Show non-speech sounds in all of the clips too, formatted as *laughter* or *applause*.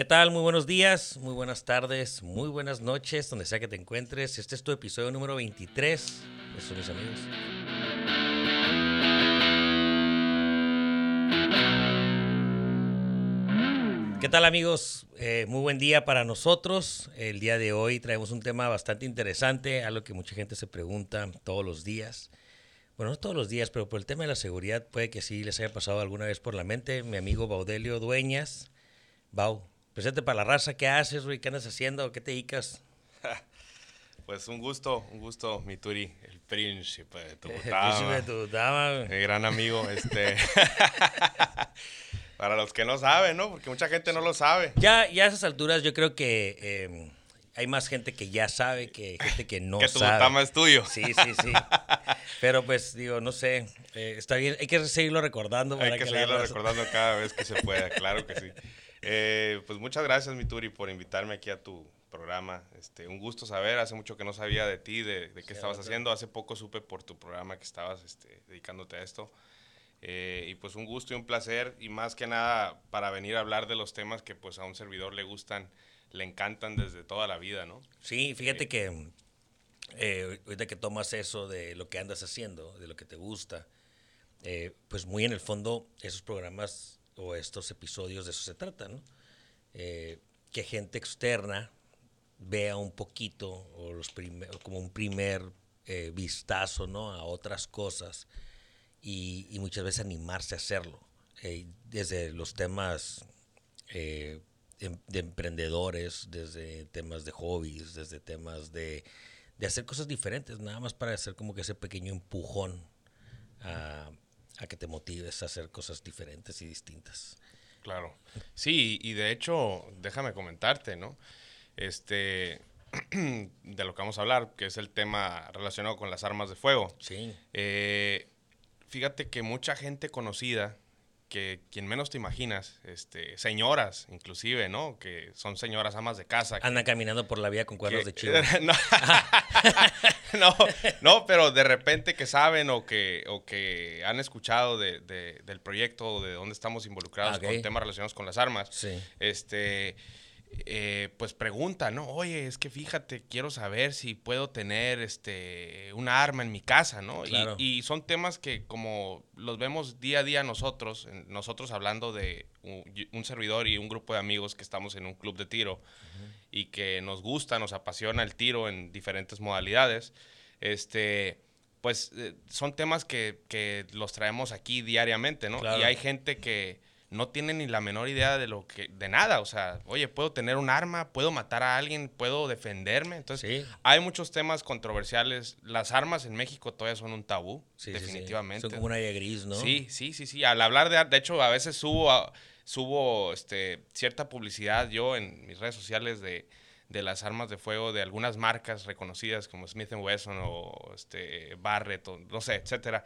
¿Qué tal? Muy buenos días, muy buenas tardes, muy buenas noches, donde sea que te encuentres. Este es tu episodio número 23. Eso, mis amigos. ¿Qué tal amigos? Eh, muy buen día para nosotros. El día de hoy traemos un tema bastante interesante, algo que mucha gente se pregunta todos los días. Bueno, no todos los días, pero por el tema de la seguridad puede que sí les haya pasado alguna vez por la mente. Mi amigo Baudelio Dueñas. Bau, presente para la raza. ¿Qué haces, güey? ¿Qué andas haciendo? ¿Qué te dedicas? *laughs* Pues un gusto, un gusto, mi Turi, el príncipe de *laughs* tu El príncipe de Tubutama, güey. Mi gran amigo, *laughs* este. Para los que no saben, ¿no? Porque mucha gente no lo sabe. Ya, ya a esas alturas yo creo que eh, hay más gente que ya sabe que gente que no que tu sabe. Butama es tuyo. Sí, sí, sí. Pero pues digo, no sé, eh, está bien, hay que seguirlo recordando. para Hay que seguirlo recordando cada vez que se pueda, claro que sí. Eh, pues muchas gracias, mi Turi, por invitarme aquí a tu programa. Este, un gusto saber, hace mucho que no sabía de ti, de, de qué estabas haciendo. Hace poco supe por tu programa que estabas este, dedicándote a esto. Eh, y pues un gusto y un placer, y más que nada para venir a hablar de los temas que pues a un servidor le gustan, le encantan desde toda la vida, ¿no? Sí, fíjate que eh, ahorita que tomas eso de lo que andas haciendo, de lo que te gusta, pues muy en el fondo esos programas o estos episodios de eso se trata, ¿no? Eh, que gente externa vea un poquito o como un primer eh, vistazo, ¿no? A otras cosas y, muchas veces animarse a hacerlo. eh, desde los temas em- de emprendedores, desde temas de hobbies, desde temas de, de hacer cosas diferentes, nada más para hacer como que ese pequeño empujón a, a que te motives a hacer cosas diferentes y distintas. Claro. Sí, y de hecho, déjame comentarte, ¿no? Este, *clears throat* de lo que vamos a hablar, que es el tema relacionado con las armas de fuego. Sí, Eh, fíjate que mucha gente conocida, que quien menos te imaginas, este, señoras inclusive, ¿no? Que son señoras amas de casa. que- andan caminando por la vía con cuernos de chivo. *laughs* no, *laughs* *laughs* no, no, pero de repente que saben o que, o que han escuchado de, de- del proyecto o de dónde estamos involucrados con temas relacionados con las armas, Sí. este, eh, pues pregunta, ¿no? Oye, es que fíjate, quiero saber si puedo tener este, una arma en mi casa, ¿no? Y- Claro. Y, son temas que como los vemos día a día nosotros, nosotros hablando de un, un servidor y un grupo de amigos que estamos en un club de tiro y que nos gusta, nos apasiona el tiro en diferentes modalidades, este, pues eh, son temas que, que los traemos aquí diariamente, ¿no? Claro. Y hay gente que no tiene ni la menor idea de lo que, de nada, o sea, oye, puedo tener un arma, puedo matar a alguien, puedo defenderme, entonces Sí. hay muchos temas controversiales, las armas en México todavía son un tabú, Sí, sí, sí. definitivamente. Son como un área gris, ¿no? Sí, sí, sí, sí. Al hablar de, de hecho, a veces subo, a- subo este, cierta publicidad yo en mis redes sociales de, de las armas de fuego de algunas marcas reconocidas como Smith Wesson o este, Barrett o no sé, etcétera.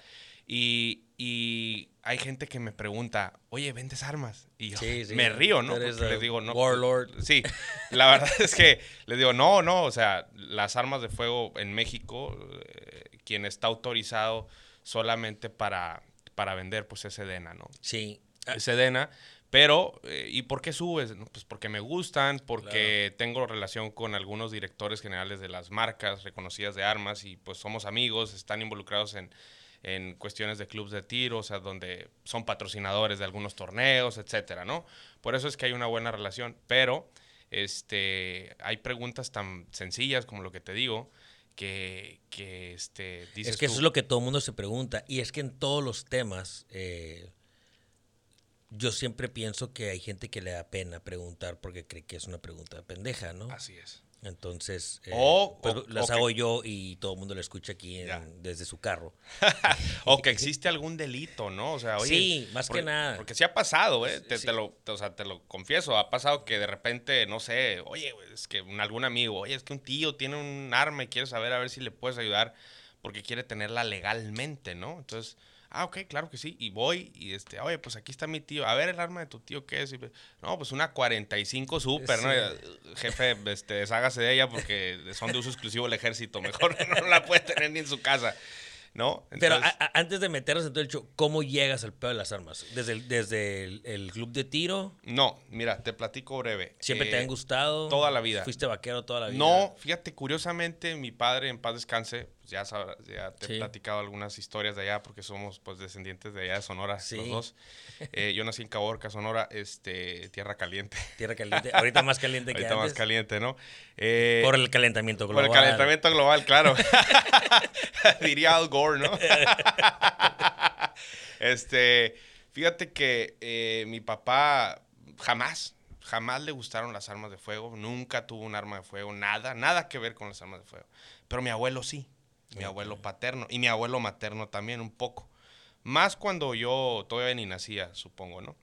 Y, y hay gente que me pregunta, oye, ¿vendes armas? Y yo Sí, *laughs* sí. me río, ¿no? Porque les digo, no. warlord. *laughs* Sí, la verdad *laughs* es que les digo, no, no, o sea, las armas de fuego en México, eh, quien está autorizado solamente para, para vender, pues es Sedena, ¿no? Sí. Es Sedena, pero, eh, ¿y por qué subes? No, Pues porque me gustan, porque tengo relación con algunos directores generales de las marcas reconocidas de armas y pues somos amigos, están involucrados en, en cuestiones de clubes de tiro, o sea, donde son patrocinadores de algunos torneos, etcétera, ¿no? Por eso es que hay una buena relación, pero este, hay preguntas tan sencillas como lo que te digo, que, que este, dices es que eso es lo que todo el mundo se pregunta. Y es que en todos los temas, eh, yo siempre pienso que hay gente que le da pena preguntar porque cree que es una pregunta pendeja, ¿no? Así es. Entonces, eh, O- pues, o- las hago yo y todo el mundo lo escucha aquí en- desde su carro. *laughs* o que existe algún delito, ¿no? O sea, oye, Sí, más que nada. Porque sí ha pasado, ¿eh? Te, Sí. te lo, te- o sea, te lo confieso, ha pasado que de repente, no sé, oye, es que un, algún amigo, oye, es que un tío tiene un arma y quiere saber a ver si le puedes ayudar porque quiere tenerla legalmente, ¿no? Entonces, ah, ok, claro que sí. Y voy y, este, oye, pues aquí está mi tío. A ver, el arma de tu tío, ¿qué es? Y, no, pues una 45 Super, ¿no? Y, Jefe, este, deshágase de ella porque son de uso exclusivo el ejército. Mejor *laughs* no la puede tener ni en su casa. ¿no? Pero antes de meternos en todo el show, ¿cómo llegas al pedo de las armas? ¿Desde el, desde el, club de tiro? No, mira, te platico breve. ¿Siempre te han eh, gustado? Toda la vida. ¿Fuiste vaquero toda la vida? No, fíjate, curiosamente, mi padre, en paz descanse, pues ya, ya te he platicado algunas historias de allá porque somos pues descendientes de allá de Sonora, los dos. *laughs* Eh, yo nací en Caborca, Sonora, este, tierra caliente. Tierra caliente, ahorita más caliente que *laughs* ahorita más caliente, ¿no? Eh, por el calentamiento global. Por el calentamiento global, claro. *laughs* Diría Al Gore, ¿no? este, fíjate que eh, mi papá jamás, jamás le gustaron las armas de fuego, nunca tuvo un arma de fuego, nada, nada que ver con las armas de fuego. Pero mi abuelo sí, mi abuelo paterno y mi abuelo materno también un poco. Más cuando yo todavía ni nacía, supongo, ¿no?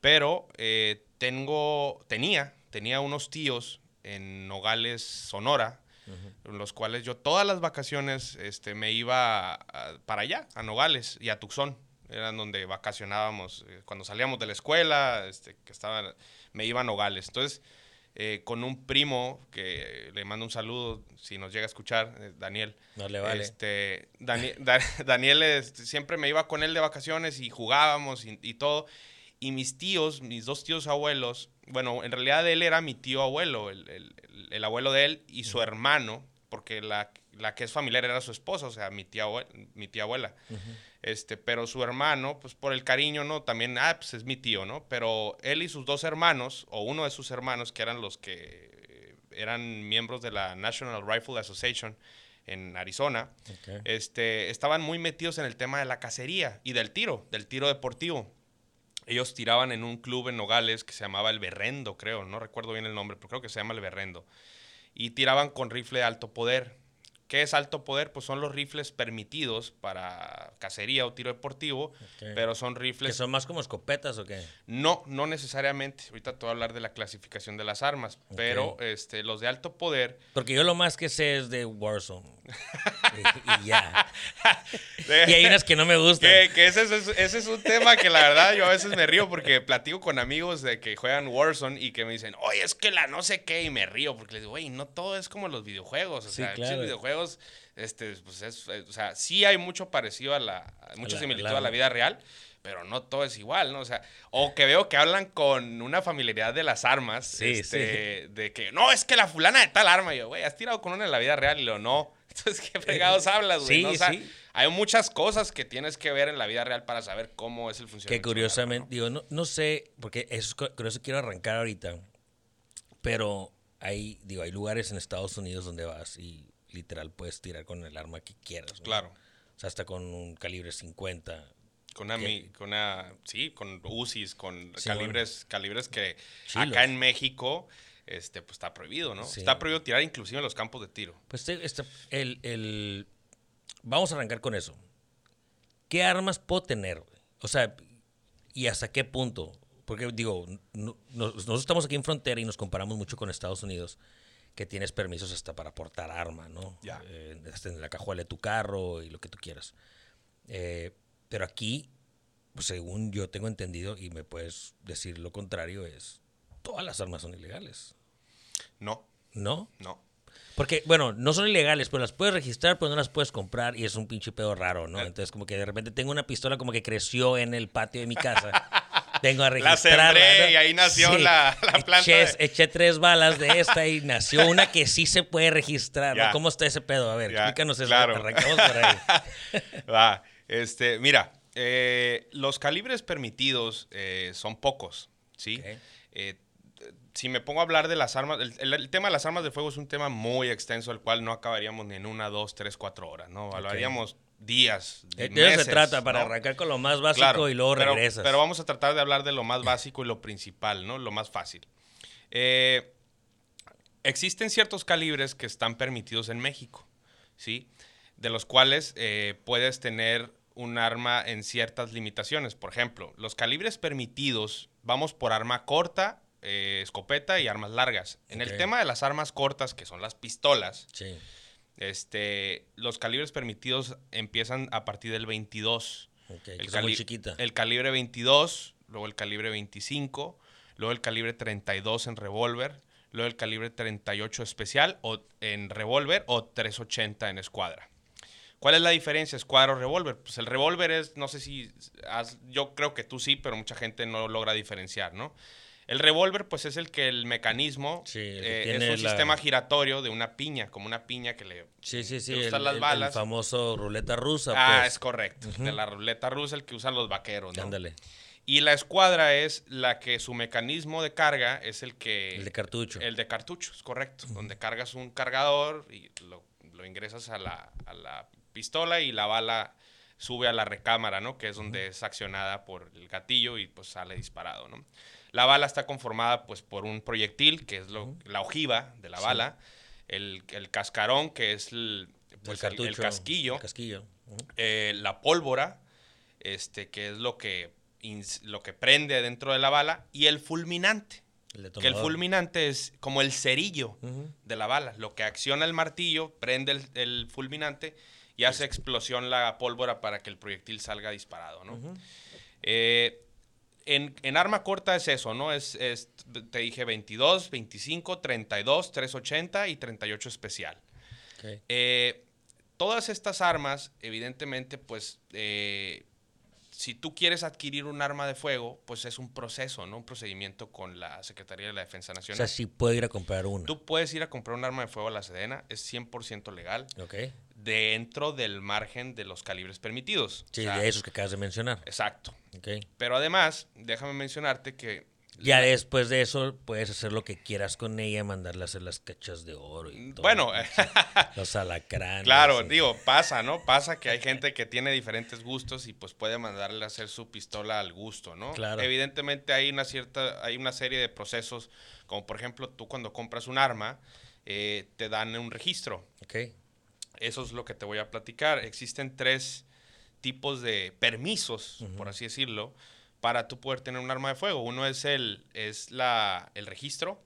Pero eh, tengo, tenía, tenía unos tíos en Nogales, Sonora, en los cuales yo todas las vacaciones este, me iba para allá, a Nogales y a Tucson. Eran donde vacacionábamos. Eh, cuando salíamos de la escuela, este, que estaba, me iba a Nogales. Entonces, eh, con un primo que le mando un saludo si nos llega a escuchar, eh, Daniel. No le vale. Este, *laughs* Daniel este, siempre me iba con él de vacaciones y jugábamos y todo. Y mis tíos, mis dos tíos abuelos, bueno, en realidad él era mi tío abuelo, el, el, abuelo de él y su hermano, porque la, la, que es familiar era su esposa, o sea, mi tía, mi tía abuela. este, pero su hermano, pues por el cariño, ¿no? También, ah, pues es mi tío, ¿no? Pero él y sus dos hermanos, o uno de sus hermanos, que eran los que eran miembros de la National Rifle Association, en Arizona, este, estaban muy metidos en el tema de la cacería y del tiro, del tiro deportivo. Ellos tiraban en un club en Nogales que se llamaba El Berrendo, creo, no recuerdo bien el nombre, pero creo que se llama El Berrendo. Y tiraban con rifle de alto poder. ¿Qué es alto poder? Pues son los rifles permitidos para cacería o tiro deportivo, pero son rifles... ¿Que son más como escopetas o qué? No, no necesariamente. Ahorita te voy a hablar de la clasificación de las armas, pero este, los de alto poder... Porque yo lo más que sé es de Warzone. *laughs* y, ya. y hay unas que no me gustan. Que, ese, es un tema que la verdad yo a veces me río porque platico con amigos de que juegan Warzone y que me dicen, oye, es que la no sé qué, y me río porque les digo, güey, no todo es como los videojuegos. O sea, los videojuegos este, pues es, eh, o sea, sí hay mucho parecido a la, mucha similitud a la vida real, pero no todo es igual, ¿no? O sea, o que veo que hablan con una familiaridad de las armas, este, de que, no, es que la fulana de tal arma, y yo, güey, has tirado con una en la vida real, y lo no. *laughs* Entonces, ¿qué fregados hablas, güey? ¿no? o sea, hay muchas cosas que tienes que ver en la vida real para saber cómo es el funcionamiento. Que curiosamente, digo, no, no sé, porque eso, eso quiero arrancar ahorita, pero hay, digo, hay lugares en Estados Unidos donde vas y literal puedes tirar con el arma que quieras. Claro. O sea, hasta con un calibre 50. Con una, con una sí, con UCIs, con calibres, calibres que acá en México este, pues está prohibido, ¿no? Está prohibido tirar inclusive en los campos de tiro. Pues este, el, el, vamos a arrancar con eso. ¿Qué armas puedo tener? O sea, ¿y hasta qué punto? Porque digo, nosotros estamos aquí en frontera y nos comparamos mucho con Estados Unidos que tienes permisos hasta para portar arma, ¿no? Ya. Eh, en la cajuela de tu carro y lo que tú quieras. Eh, pero aquí, pues, según yo tengo entendido, y me puedes decir lo contrario, es todas las armas son ilegales. No. ¿No? No. Porque, bueno, no son ilegales, pero las puedes registrar, pero no las puedes comprar y es un pinche pedo raro, ¿no? Eh. Entonces, como que de repente tengo una pistola como que creció en el patio de mi casa. *laughs* Tengo a registrar. La y ahí nació la, la, planta. Eché, tres balas de esta y nació una que sí se puede registrar. ¿Cómo está ese pedo? A ver, explícanos eso. Claro. Arrancamos por ahí. *laughs* Va. Este, mira, eh, los calibres permitidos eh, son pocos, ¿sí? si me pongo a hablar de las armas, el, tema de las armas de fuego es un tema muy extenso, el cual no acabaríamos ni en una, dos, tres, cuatro horas, ¿no? Hablaríamos días. De eso se trata, para arrancar con lo más básico y luego regresas. Pero vamos a tratar de hablar de lo más básico y lo principal, ¿no? Lo más fácil. Eh, existen ciertos calibres que están permitidos en México, ¿sí? De los cuales eh, puedes tener un arma en ciertas limitaciones. Por ejemplo, los calibres permitidos, vamos por arma corta eh, escopeta y armas largas. En el tema de las armas cortas, que son las pistolas, este, los calibres permitidos empiezan a partir del 22. el, chiquita. el calibre 22, luego el calibre 25, luego el calibre 32 en revólver, luego el calibre 38 especial o en revólver o 380 en escuadra. ¿Cuál es la diferencia escuadra-revólver? Pues el revólver es, no sé si, yo creo que tú sí, pero mucha gente no logra diferenciar, ¿no? El revólver, pues es el que el mecanismo eh, es un sistema giratorio de una piña, como una piña que le sí, sí, sí, el, las balas. El famoso ruleta rusa. Ah, pues. es correcto. De la ruleta rusa, el que usan los vaqueros, ¿no? Ándale. Y la escuadra es la que su mecanismo de carga es el que... El de cartucho. El de cartucho, es correcto. Donde cargas un cargador y lo, ingresas a la, a la pistola y la bala sube a la recámara, ¿no? Que es donde es accionada por el gatillo y pues sale disparado, ¿no? La bala está conformada pues por un proyectil, que es lo, la ojiva de la bala, el, cascarón, que es el, pues, el, casquillo, casquillo. Eh, la pólvora, este, que es lo que, lo que prende dentro de la bala, y el fulminante. que el fulminante es como el cerillo de la bala. Lo que acciona el martillo, prende el, fulminante y hace explosión la pólvora para que el proyectil salga disparado, ¿no? En, arma corta es eso, ¿no? Es, te dije 22, 25, 32, 380 y 38 especial. Eh, todas estas armas, evidentemente, pues, eh, si tú quieres adquirir un arma de fuego, pues es un proceso, ¿no? Un procedimiento con la Secretaría de la Defensa Nacional. O sea, sí puedo ir a comprar una. Tú puedes ir a comprar un arma de fuego a la Sedena, es 100% legal. Ok dentro del margen de los calibres permitidos. Sí, de esos que acabas de mencionar. Exacto. Pero además, déjame mencionarte que... Ya después de eso puedes hacer lo que quieras con ella, mandarle a hacer las cachas de oro y todo. Bueno, *laughs* los alacranes. Claro, digo, pasa, ¿no? Pasa que hay gente que tiene diferentes gustos y pues puede mandarle a hacer su pistola al gusto, ¿no? Claro. Evidentemente hay una cierta, hay una serie de procesos, como por ejemplo, tú cuando compras un arma, eh, te dan un registro. Ok eso es lo que te voy a platicar. Existen tres tipos de permisos, por así decirlo, para tú poder tener un arma de fuego. Uno es el, es la, el registro,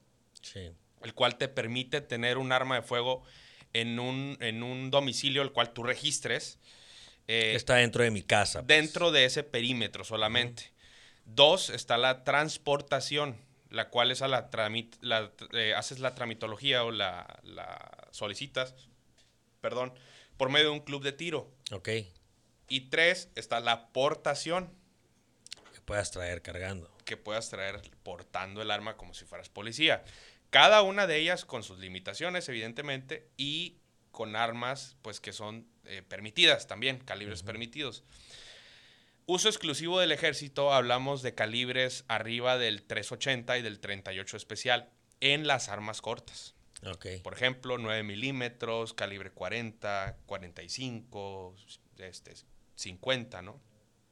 el cual te permite tener un arma de fuego en un, en un domicilio el cual tú registres. Eh, está dentro de mi casa. Pues. Dentro de ese perímetro solamente. Dos, está la transportación, la cual es a la, la eh, haces la tramitología o la, la solicitas perdón, por medio de un club de tiro. Ok. Y tres, está la aportación. Que puedas traer cargando. Que puedas traer portando el arma como si fueras policía. Cada una de ellas con sus limitaciones, evidentemente, y con armas, pues que son eh, permitidas también, calibres permitidos. Uso exclusivo del ejército, hablamos de calibres arriba del 380 y del 38 especial en las armas cortas. Por ejemplo, 9 milímetros, calibre 40, 45, este, 50, ¿no?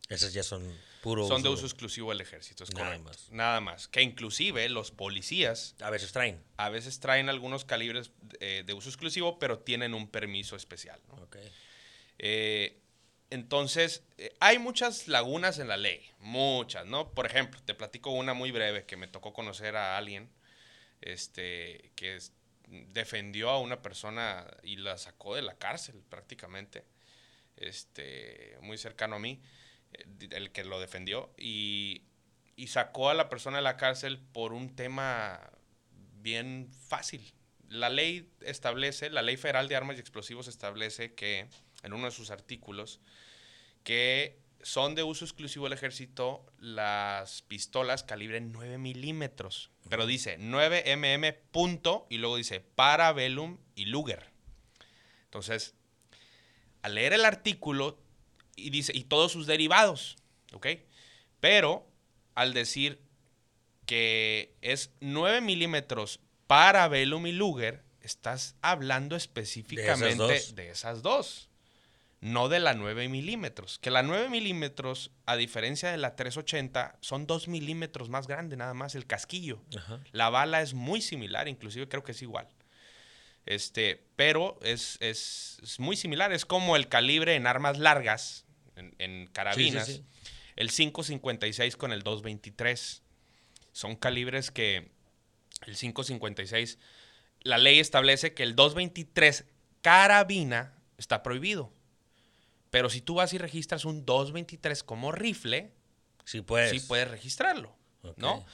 Esas ya son puros. Son de uso exclusivo del ejército, es Nada Más. Nada más. Que inclusive los policías. A veces traen. A veces traen algunos calibres eh, de uso exclusivo, pero tienen un permiso especial. ¿no? Eh, entonces, eh, hay muchas lagunas en la ley. Muchas, ¿no? Por ejemplo, te platico una muy breve que me tocó conocer a alguien este, que es, defendió a una persona y la sacó de la cárcel prácticamente, este, muy cercano a mí, eh, el que lo defendió, y, y sacó a la persona de la cárcel por un tema bien fácil. La ley establece, la ley federal de armas y explosivos establece que, en uno de sus artículos, que son de uso exclusivo del ejército las pistolas calibre 9 milímetros. Pero dice 9 mm punto y luego dice Parabellum y Luger. Entonces, al leer el artículo y dice, y todos sus derivados, ¿ok? Pero al decir que es 9 milímetros Parabellum y Luger, estás hablando específicamente de esas dos no de la 9 milímetros. Que la 9 milímetros, a diferencia de la 380, son 2 milímetros más grande nada más el casquillo. La bala es muy similar, inclusive creo que es igual. Este, pero es, muy similar. Es como el calibre en armas largas, en, carabinas. El 5.56 con el 2.23. Son calibres que el 5.56, la ley establece que el 2.23 carabina está prohibido. Pero si tú vas y registras un 223 como rifle, sí puedes, sí puedes registrarlo, ¿no?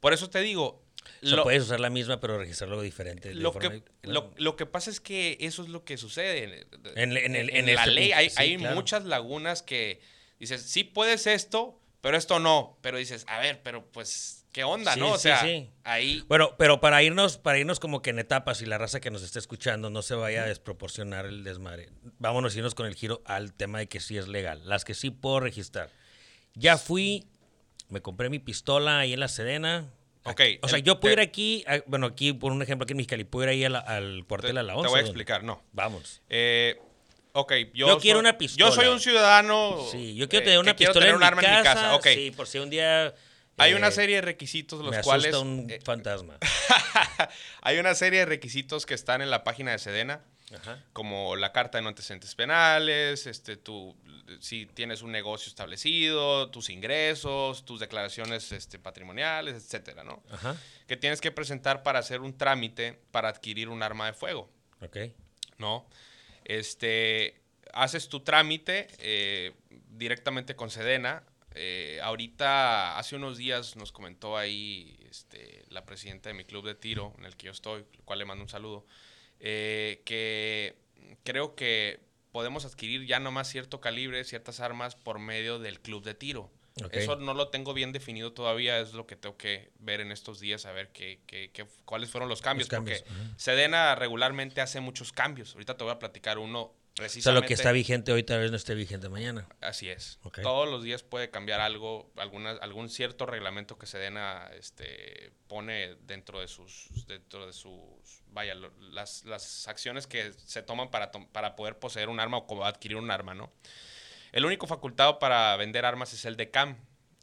Por eso te digo, O sea, Lo- puedes usar la misma, pero registrarlo diferente. de Lo forma- que, lo, lo que pasa es que eso es lo que sucede. En- en el- en la este ley punto, hay, sí, hay claro. muchas lagunas que dices, sí puedes esto, pero esto no. Pero dices, a ver, pero pues, ¿qué onda, Sí, no? O sí, sea, sí. ahí... Bueno, pero para irnos, para irnos como que en etapas y la raza que nos esté escuchando no se vaya a desproporcionar el desmadre. Vámonos a irnos con el giro al tema de que sí es legal. Las que sí puedo registrar. Ya fui, me compré mi pistola ahí en la Sedena. Ok, O sea, el- yo puedo ir te- aquí, a- bueno, aquí por un ejemplo, aquí en Mexicali, puedo ir ahí al Te, cuartel a la te 11. voy a explicar, no. Vamos. Eh, ok, yo, Yo quiero soy- una pistola. Yo soy un ciudadano. Sí, yo quiero eh, tener una que pistola tener en un mi arma casa. en mi casa. Sí, por si un día... Hay eh, una serie de requisitos los me cuales. asusta un eh, fantasma. *laughs* hay una serie de requisitos que están en la página de Sedena. Ajá. como la carta de no antecedentes penales, este, tu, si tienes un negocio establecido, tus ingresos, tus declaraciones este, patrimoniales, etcétera, ¿no? Ajá. Que tienes que presentar para hacer un trámite para adquirir un arma de fuego, Ok. ¿no? Este, haces tu trámite eh, directamente con Sedena. Eh, ahorita, hace unos días nos comentó ahí este, la presidenta de mi club de tiro, en el que yo estoy, el cual le mando un saludo, eh, que creo que podemos adquirir ya nomás cierto calibre, ciertas armas por medio del club de tiro. Eso no lo tengo bien definido todavía, es lo que tengo que ver en estos días, a ver qué, qué- qué- cuáles fueron los cambios, cambios, porque ajá. Sedena regularmente hace muchos cambios. Ahorita te voy a platicar uno O sea, precisamente. lo que está vigente hoy tal vez no esté vigente mañana. Así es. Ok. Todos los días puede cambiar algo, alguna, algún cierto reglamento que Sedena este, pone dentro de sus, dentro de sus, vaya, lo- las, las acciones que se toman para, tom- para poder poseer un arma o como adquirir un arma, ¿no? El único facultado para vender armas es el DECAM,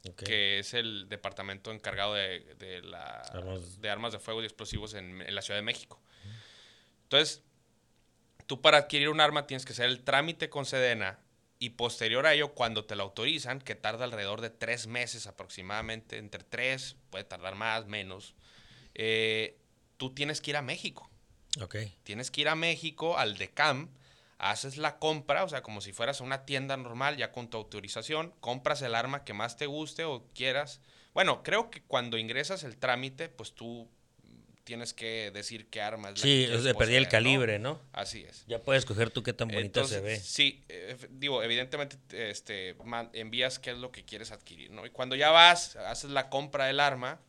Ok. que es el departamento encargado de, de la- Armas. de armas de fuego y explosivos en, en la Ciudad de México. Entonces, tú para adquirir un arma tienes que hacer el trámite con Sedena y posterior a ello, cuando te lo autorizan, que tarda alrededor de tres meses aproximadamente, entre tres, puede tardar más, menos, eh, tú tienes que ir a México. Ok. Tienes que ir a México, al DECAM, haces la compra, o sea, como si fueras a una tienda normal, ya con tu autorización, compras el arma que más te guste o quieras. Bueno, creo que cuando ingresas el trámite, pues tú tienes que decir qué arma es la Sí, que de perdí el calibre, ¿no? Así es. Ya puedes escoger tú qué tan bonita Entonces, se ve. Sí, eh, digo, evidentemente este, man- envías qué es lo que quieres adquirir, ¿no? Y cuando ya vas, haces la compra del arma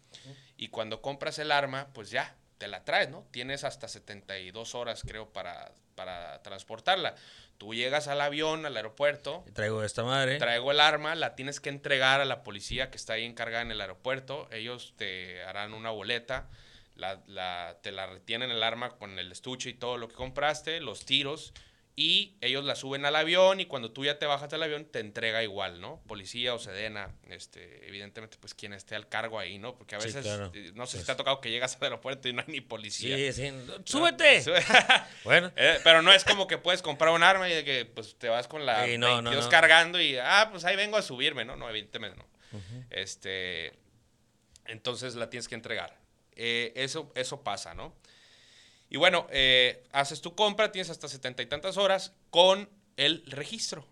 y cuando compras el arma, pues ya, te la traes, ¿no? Tienes hasta 72 horas, creo, para, para transportarla. Tú llegas al avión, al aeropuerto, Traigo esta madre. traigo el arma, la tienes que entregar a la policía que está ahí encargada en el aeropuerto. Ellos te harán una boleta, la, la- te la retienen el arma con el estuche y todo lo que compraste, los tiros, y ellos la suben al avión y cuando tú ya te bajas del avión te entrega igual, ¿no? Policía o Sedena, este, evidentemente pues quien esté al cargo ahí, ¿no? Porque a Sí, veces, claro. eh, no sé si te ha tocado que llegas al aeropuerto y no hay ni policía. Sí, sí. ¡Súbete! *laughs* *laughs* Bueno. *laughs* Eh, pero no es como que puedes comprar un arma y de que pues te vas con la Sí, no, no, 22 no. cargando y ah, pues ahí vengo a subirme, ¿no? No, evidentemente no. Este entonces la tienes que entregar. Eh, eso, eso pasa, ¿no? Y bueno, eh, haces tu compra, tienes hasta setenta y tantas horas con el registro.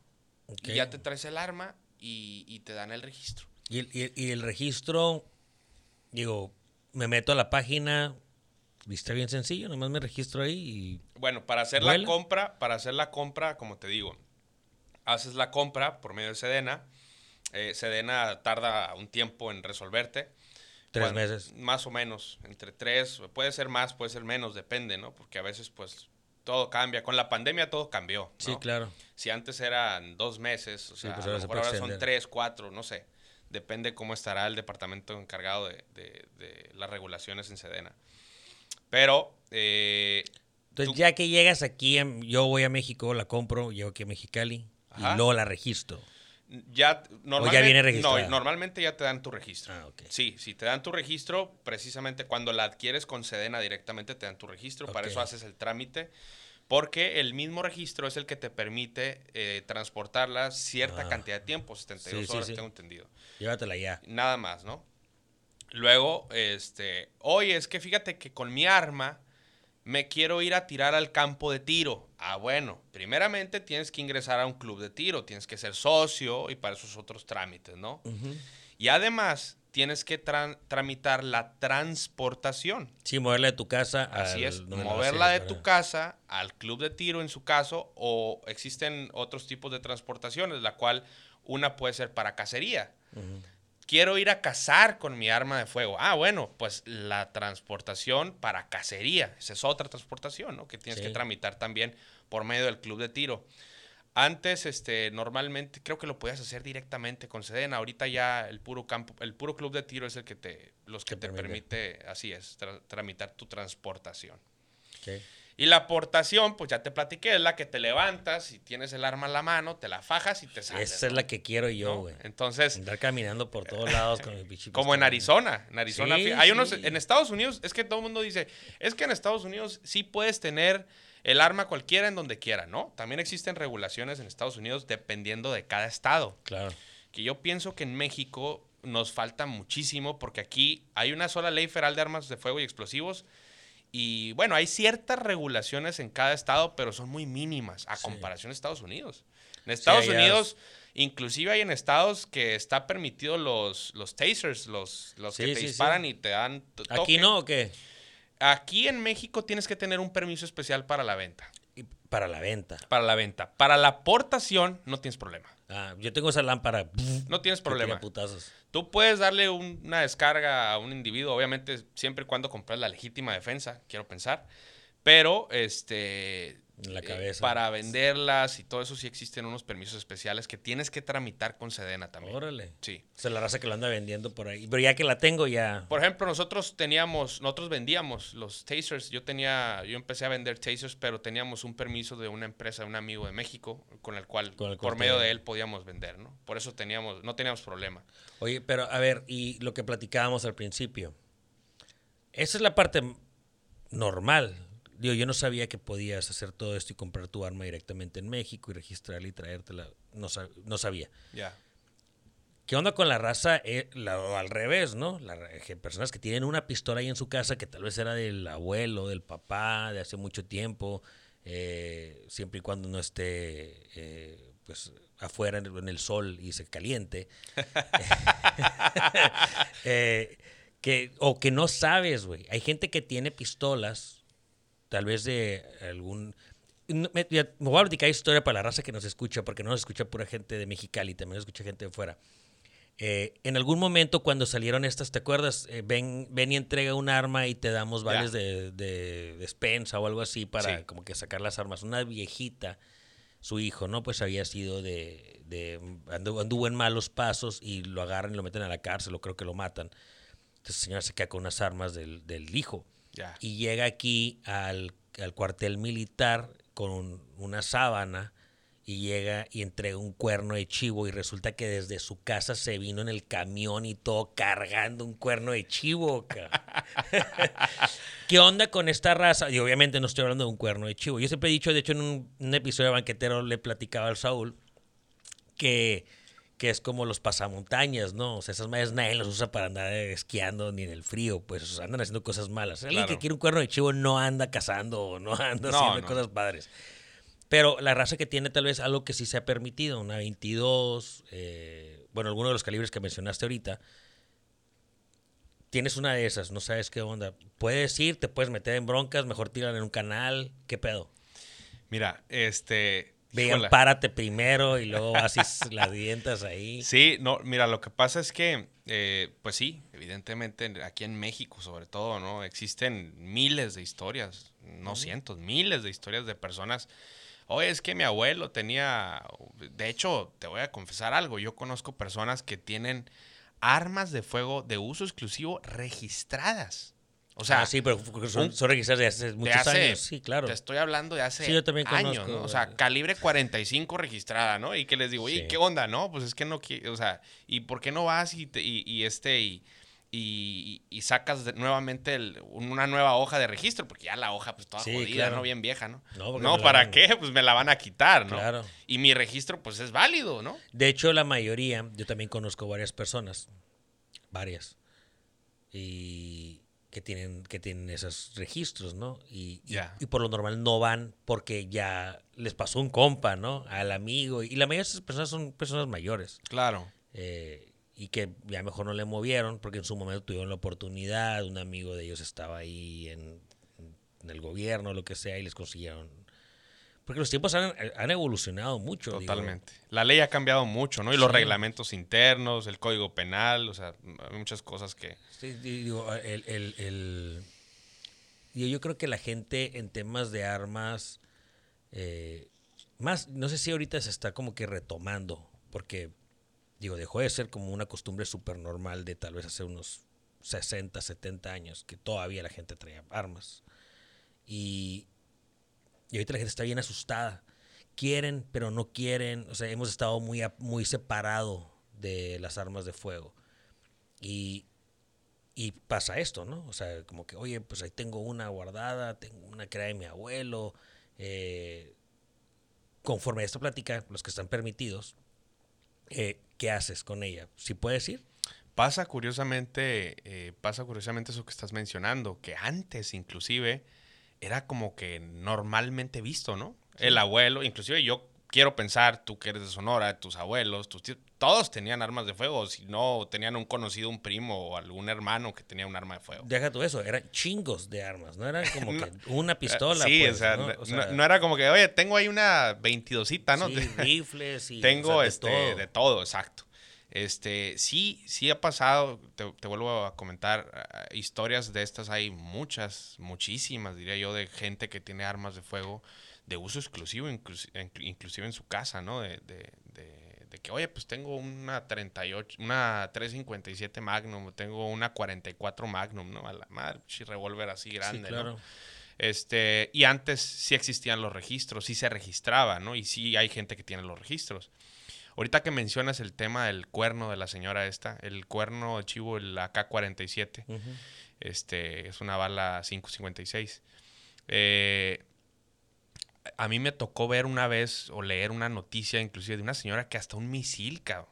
Y ya te traes el arma y, y te dan el registro. Y, el- y el- y el registro, digo, me meto a la página, está bien sencillo, nomás me registro ahí y... Bueno, para hacer ¿Vuela? la compra, para hacer la compra, como te digo, haces la compra por medio de Sedena. Eh, Sedena tarda un tiempo en resolverte. Tres meses. Más o menos, entre tres, puede ser más, puede ser menos, depende, ¿no? Porque a veces, pues, todo cambia. Con la pandemia todo cambió. ¿no? Sí, claro. Si antes eran dos meses, o Sí, sea, pues a lo mejor ahora son tres, cuatro, no sé. Depende cómo estará el departamento encargado de, de- de las regulaciones en Sedena. Pero, eh, Entonces, Tú- ya que llegas aquí, yo voy a México, la compro, llego aquí a Mexicali Ajá. y luego la registro. Ya, normalmente, viene registrada? No, normalmente ya te dan tu registro. Ah, ok. Sí, si te dan tu registro, precisamente cuando la adquieres con Sedena directamente te dan tu registro, para eso haces el trámite, porque el mismo registro es el que te permite eh, transportarla cierta Ah. cantidad de tiempo, 72 Sí, sí, horas, sí. tengo entendido. Llévatela ya. Nada más, ¿no? Luego, este, oye, es que fíjate que con mi arma me quiero ir a tirar al campo de tiro. Ah, bueno, primeramente tienes que ingresar a un club de tiro, tienes que ser socio y para esos otros trámites, ¿no? Y además tienes que tra- tramitar la transportación. Sí, moverla de tu casa Así al- es, moverla de tu casa al club de tiro en su caso o existen otros tipos de transportaciones, la cual una puede ser para cacería. Quiero ir a cazar con mi arma de fuego. Ah, bueno, pues la transportación para cacería. Esa es otra transportación, ¿no? Que tienes Sí. que tramitar también por medio del club de tiro. Antes, este, normalmente, creo que lo podías hacer directamente con Sedena. Ahorita ya el puro campo, el puro club de tiro es el que te, los que Te te permite. permite, así es, tra- tramitar tu transportación. Y la aportación, pues ya te platiqué, es la que te levantas y tienes el arma en la mano, te la fajas y te sales. Esa es ¿no? la que quiero yo, ¿No? güey. Entonces, Andar caminando por todos lados con mi *laughs* pinche como en pistola. Arizona. En Arizona, Sí, hay unos, en Estados Unidos, es que todo el mundo dice, es que en Estados Unidos sí puedes tener el arma cualquiera en donde quiera, ¿no? También existen regulaciones en Estados Unidos dependiendo de cada estado. Claro. Que yo pienso que en México nos falta muchísimo porque aquí hay una sola ley federal de armas de fuego y explosivos. Y bueno, hay ciertas regulaciones en cada estado, pero son muy mínimas a Sí. comparación de Estados Unidos. En Estados Unidos, inclusive hay en estados que está permitido los, los tasers, los, los Sí, que te disparan y te dan to- ¿Aquí toque. no o qué? Aquí en México tienes que tener un permiso especial para la venta. Para la venta. Para la venta. Para la aportación no tienes problema. Ah, yo tengo esa lámpara. No tienes problema. putazos. Tú puedes darle un- una descarga a un individuo, obviamente siempre y cuando compres la legítima defensa, quiero pensar. Pero, este... En la eh, cabeza. para venderlas y todo eso sí existen unos permisos especiales que tienes que tramitar con Sedena también. Órale. Sí. O sea, la raza que lo anda vendiendo por ahí. Pero ya que la tengo, ya. Por ejemplo, nosotros teníamos, nosotros vendíamos los tasers. Yo tenía, yo empecé a vender tasers, pero teníamos un permiso de una empresa, de un amigo de México, con el cual, Con el cual por medio de él podíamos vender, ¿no? Por eso teníamos, no teníamos problema. Oye, pero a ver, y lo que platicábamos al principio. Esa es la parte normal. Digo, yo no sabía que podías hacer todo esto y comprar tu arma directamente en México y registrarla y traértela. No, sab- no sabía. Ya. ¿Qué onda con la raza? Eh, la- al revés, ¿no? La, personas que tienen una pistola ahí en su casa que tal vez era del abuelo, del papá, de hace mucho tiempo, eh, siempre y cuando no esté eh, pues afuera en el, en el sol y se caliente. *laughs* *laughs* Eh, que, o que no sabes, güey. Hay gente que tiene pistolas, tal vez de algún... no, Me, ya, me voy a platicar historia para la raza que nos escucha, porque no nos escucha pura gente de Mexicali, también nos escucha gente de fuera. Eh, en algún momento cuando salieron estas, ¿te acuerdas? Eh, ven, ven y entrega un arma y te damos vales de, de despensa o algo así para Sí. como que sacar las armas. Una viejita, su hijo, ¿no? Pues había sido de... de anduvo, anduvo en malos pasos y lo agarran y lo meten a la cárcel o creo que lo matan. Entonces el señor se queda con unas armas del, del hijo. Y llega aquí al, al cuartel militar con un- una sábana y llega y entrega un cuerno de chivo y resulta que desde su casa se vino en el camión y todo cargando un cuerno de chivo. *laughs* ¿Qué onda con esta raza? Y obviamente no estoy hablando de un cuerno de chivo. Yo siempre he dicho, de hecho en un, un episodio de Banquetero le platicaba al Saúl que, que es como los pasamontañas, ¿no? O sea, esas madres nadie las usa para andar esquiando ni en el frío, pues o sea, andan haciendo cosas malas. Alguien Claro. que quiere un cuerno de chivo no anda cazando o no anda No, haciendo no. cosas padres. Pero la raza que tiene tal vez algo que sí se ha permitido, una 22, eh, bueno, alguno de los calibres que mencionaste ahorita, tienes una de esas, no sabes qué onda. Puedes ir, te puedes meter en broncas, mejor tiran en un canal, ¿qué pedo? Mira, este... Vean, híjole. párate primero y luego así las dientas ahí. *laughs* Sí, no, mira, lo que pasa es que, eh, pues sí, evidentemente aquí en México sobre todo, ¿no? Existen miles de historias, no cientos, miles de historias de personas. Oye, es que mi abuelo tenía, de hecho, te voy a confesar algo, yo conozco personas que tienen armas de fuego de uso exclusivo registradas. O sea, ah, sí, pero son, registradas de hace de muchos hace- años. Sí, claro. Te estoy hablando de hace Sí, yo también años, conozco, ¿no? O sea, calibre 45 registrada, ¿no? Y que les digo, oye, Sí. ¿qué onda, no? Pues es que no quiero, o sea, ¿y por qué no vas y, te- y, y este, y, y, y sacas de- nuevamente el- una nueva hoja de registro? Porque ya la hoja, pues toda Sí, jodida, claro. ¿no? Bien vieja, ¿no? No, No, ¿para van- qué? Pues me la van a quitar, ¿no? Claro. Y mi registro, pues es válido, ¿no? De hecho, la mayoría, yo también conozco varias personas, varias, y que tienen, que tienen esos registros, ¿no? Y, y- por lo normal no van porque ya les pasó un compa, ¿no? Al amigo. Y la mayoría de esas personas son personas mayores. Claro. eh, y que ya mejor no le movieron porque en su momento tuvieron la oportunidad, un amigo de ellos estaba ahí en, en el gobierno, lo que sea, y les consiguieron. Porque los tiempos han, han evolucionado mucho. digo. Totalmente. La ley ha cambiado mucho, ¿no? Y los Sí. reglamentos internos, el código penal, o sea, hay muchas cosas que... Sí, di- digo, el, el- el- digo, yo creo que la gente en temas de armas, eh, más, no sé si ahorita se está como que retomando, porque, digo, dejó de ser como una costumbre súper normal de tal vez hace unos 60, 70 años, que todavía la gente traía armas. Y, y ahorita la gente está bien asustada. Quieren, pero no quieren. O sea, hemos estado muy, muy separado de las armas de fuego. Y, y pasa esto, ¿no? O sea, como que, oye, pues ahí tengo una guardada, tengo una que era de mi abuelo. eh, conforme a esta plática, los que están permitidos, eh, ¿qué haces con ella? ¿Si puedes ir? Pasa curiosamente, eh, pasa curiosamente eso que estás mencionando, que antes inclusive era como que normalmente visto, ¿no? El abuelo, inclusive yo quiero pensar, tú que eres de Sonora, tus abuelos, tus tíos, todos tenían armas de fuego, si no tenían un conocido, un primo o algún hermano que tenía un arma de fuego. Deja tú eso, eran chingos de armas, no eran como *laughs* No, que una pistola. sí, pues, o, sea, ¿no? O sea, no era como que, oye, tengo ahí una 22cita, ¿no? sí, *laughs* rifles y Tengo o sea, de este, todo. de todo, exacto. Este, sí, sí ha pasado, te, te vuelvo a comentar, ah, historias de estas hay muchas, muchísimas, diría yo, de gente que tiene armas de fuego de uso exclusivo, inclus- inclu- inclusive en su casa, ¿no? De, de- de- de que, oye, pues tengo una 38, una 357 Magnum, tengo una 44 Magnum, ¿no? A la madre, chi revólver así grande, sí, ¿no? claro. Este, y antes sí existían los registros, sí se registraba, ¿no? Y sí hay gente que tiene los registros. Ahorita que mencionas el tema del cuerno de la señora esta, el cuerno de chivo, el AK-47, Ujú. este, es una bala 5.56. Eh, a mí me tocó ver una vez o leer una noticia inclusive de una señora que hasta un misil, cabrón.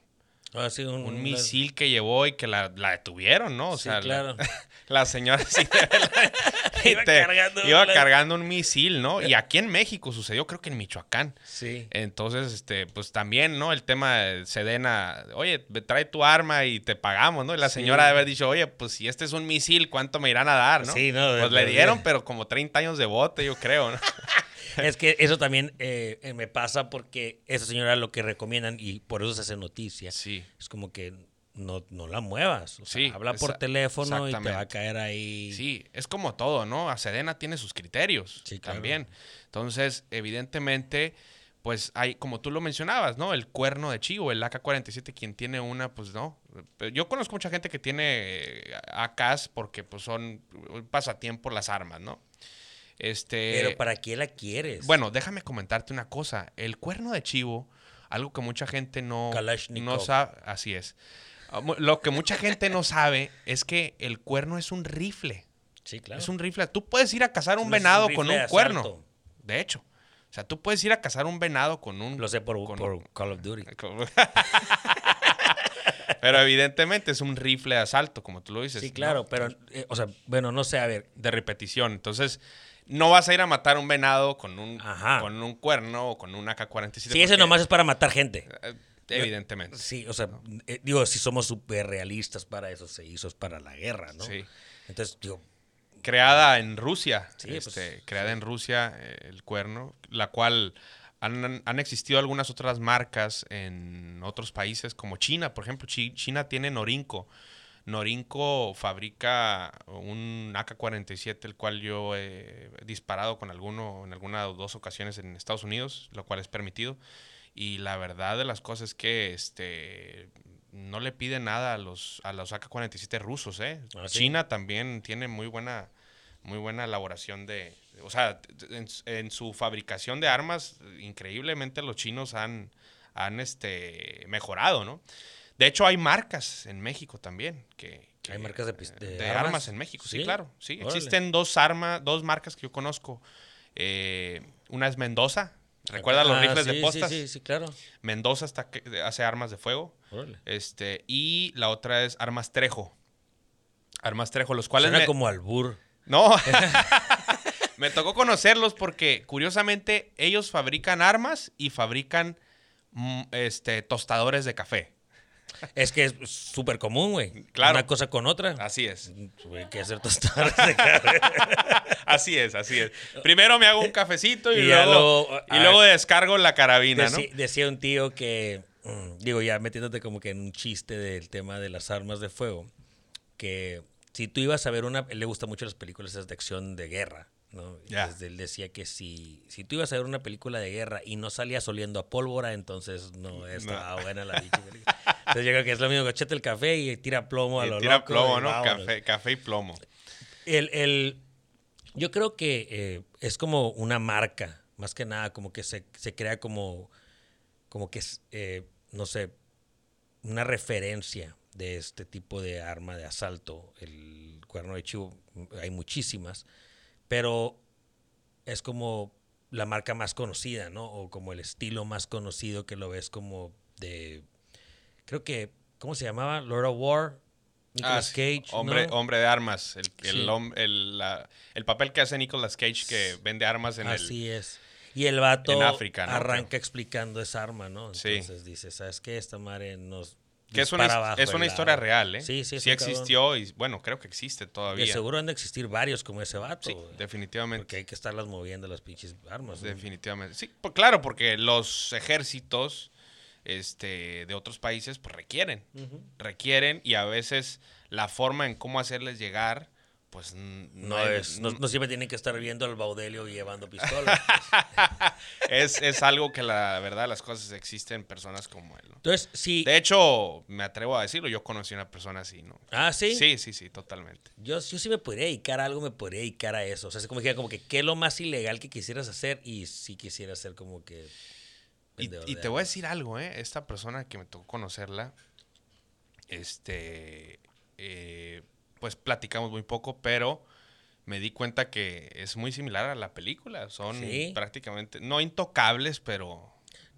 Ah, sí, un, Un una- misil que llevó y que la, la detuvieron, ¿no? O Sí, sea, la- claro. *laughs* la, señora sí, *laughs* Iba te- cargando iba la- cargando un misil, ¿no? Y aquí en México sucedió, creo que en Michoacán. Sí. Entonces, este, pues también, ¿no? El tema de Sedena, oye, trae tu arma y te pagamos, ¿no? Y la Sí. señora debe haber dicho, oye, pues si este es un misil, ¿cuánto me irán a dar, no? Sí, no, de- Pues le dieron, pero como 30 años de bote, yo creo, ¿no? *laughs* Es que eso también eh, eh, me pasa porque esa señora lo que recomiendan y por eso se hace noticia. Sí. Es como que no, no la muevas. O sea, Sí, habla por teléfono y te va a caer ahí. Sí, es como todo, ¿no? A Sedena tiene sus criterios Sí, claro. también. Entonces, evidentemente, pues hay, como tú lo mencionabas, ¿no? El cuerno de chivo, el AK-47, quien tiene una, pues no. Yo conozco mucha gente que tiene eh, AKs porque pues son un pasatiempo las armas, ¿no? Este, Pero ¿para qué la quieres? bueno, déjame comentarte una cosa. El cuerno de chivo, algo que mucha gente no, no sabe, así es. Ah, Lo que mucha gente no sabe es que el cuerno es un rifle. Sí, claro. Es un rifle. Tú puedes ir a cazar un No es un venado con de un cuerno. De hecho. O sea, tú puedes ir a cazar un venado con un... Lo sé por, con- por Call of Duty. *laughs* Pero evidentemente es un rifle de asalto, como tú lo dices. Sí, ¿no? claro, pero, eh, o sea, bueno, no sé, a ver. De repetición. Entonces, no vas a ir a matar un venado con un, Ajá. con un cuerno o con un AK-47. Sí, ese nomás es para matar gente. Evidentemente. Sí, o sea, eh, digo, si somos súper realistas para eso, se hizo es para la guerra, ¿no? Sí. Entonces, digo, creada en Rusia. Sí, pues, este, creada en Rusia, eh, el cuerno, la cual han, han existido algunas otras marcas en otros países, como China, por ejemplo. Chi- China tiene Norinco. Norinco fabrica un AK-47, el cual yo he disparado con alguno en alguna o dos ocasiones en Estados Unidos, lo cual es permitido. Y la verdad de las cosas es que este no le pide nada a los, a los AK-47 rusos, ¿eh? Ah, ¿sí? China también tiene muy buena, muy buena elaboración de... O sea, en, en su fabricación de armas, increíblemente los chinos han, han este, mejorado, ¿no? De hecho, hay marcas en México también que... que- ¿Hay marcas de pis- de armas? armas? en México, sí, ¿Sí? claro. Sí, Órale. existen dos armas, dos marcas que yo conozco. Eh, una es Mendoza. ¿Recuerda los Ah, rifles de postas? Sí, sí, sí, claro. Mendoza hasta que hace armas de fuego. Órale. Este, y la otra es Armas Trejo. Armas Trejo, los cuales Suena me- como albur. No. *laughs* *laughs* me tocó conocerlos porque curiosamente ellos fabrican armas y fabrican mm, este tostadores de café. Es que es súper común, güey. Claro. Una cosa con otra. Así es. Hay que hacer tostadas de. *laughs* Así es, así es. Primero me hago un cafecito y, luego, y ah, luego descargo la carabina, ¿no? Decía un tío que, mm, digo, ya metiéndote como que en un chiste del tema de las armas de fuego, que si tú ibas a ver una, él le gusta mucho las películas de acción de guerra, ¿no? Entonces él decía que si, si tú ibas a ver una película de guerra y no salías oliendo a pólvora, entonces no *laughs* estaba buena la pinche película. Entonces yo creo que es lo mismo, que el café y tira plomo a Y lo tira loco plomo, ¿no? vámonos. Café, café y plomo. El, el- yo creo que eh, es como una marca, más que nada, como que se, se crea como, como que es, eh, no sé, una referencia de este tipo de arma de asalto. El cuerno de chivo, hay muchísimas, pero es como la marca más conocida, ¿no? O como el estilo más conocido que lo ves como de, creo que, ¿cómo se llamaba? Lord of War. Nicolas Ah, sí. Cage. Hombre, ¿no? hombre de armas. El, el, Sí. el, la- el papel que hace Nicolas Cage que vende armas en el... Así es. Y el vato en África, ¿no? arranca explicando esa arma, ¿no? Sí. Entonces dice, ¿sabes qué? Esta madre nos Que es una, es una lado". historia real, ¿eh? Sí, sí, Sí cabrón. existió y, bueno, creo que existe todavía. seguro han de existir varios como ese vato. Sí, definitivamente. Porque hay que estarlas moviendo las pinches armas. ¿no? Definitivamente. Sí, pues claro, porque los ejércitos este, de otros países pues requieren. Requieren y a veces la forma en cómo hacerles llegar, pues No, es, no, no siempre tienen que estar viendo al baudelio y llevando pistolas. *laughs* es, es algo que la verdad las cosas existen personas como él. ¿no? Entonces, sí. De hecho, me atrevo a decirlo, yo conocí a una persona así, ¿no? Ah, sí. Sí, sí, sí, totalmente. Yo, yo sí me podría dedicar a algo, me podría dedicar a eso. O sea, es como que, como que qué es lo más ilegal que quisieras hacer y sí quisiera hacer como que. Y, y te voy a decir algo, ¿eh? Esta persona que me tocó conocerla, este, eh, pues platicamos muy poco, pero me di cuenta que es muy similar a la película. Son Sí. prácticamente, no intocables, pero...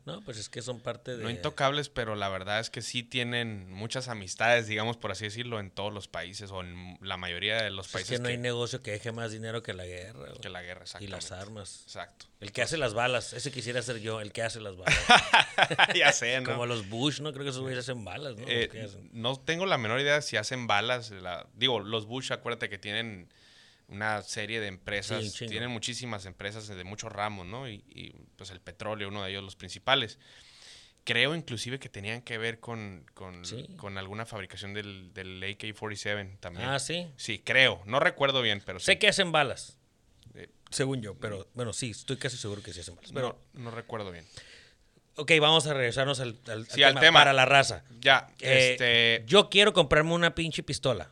No, pues es que son parte de. No intocables, pero la verdad es que sí tienen muchas amistades, digamos, por así decirlo, en todos los países o en la mayoría de los Pues es países que no hay negocio que deje más dinero que la guerra. que la guerra, y exactamente. las armas. Exacto. El que hace las balas, ese quisiera ser yo, el que hace las balas. *laughs* ya sé, ¿no? Como los Bush, ¿no? Creo que esos güeyes hacen balas, ¿no? Eh, no tengo la menor idea si hacen balas. la- digo, los Bush, acuérdate que tienen una serie de empresas, Sí, tienen muchísimas empresas de muchos ramos, ¿no? Y, y, pues el petróleo, uno de ellos, los principales. Creo inclusive que tenían que ver con, con, Sí. con alguna fabricación del, del AK-47 también. Ah, sí. Sí, creo. No recuerdo bien, pero Sé sí. que hacen balas. Eh, Según yo, pero bueno, sí, estoy casi seguro que sí hacen balas. Pero, no, no recuerdo bien. ok, vamos a regresarnos al, al- al Sí, al tema, tema. para la raza. Ya, Eh, este... Yo quiero comprarme una pinche pistola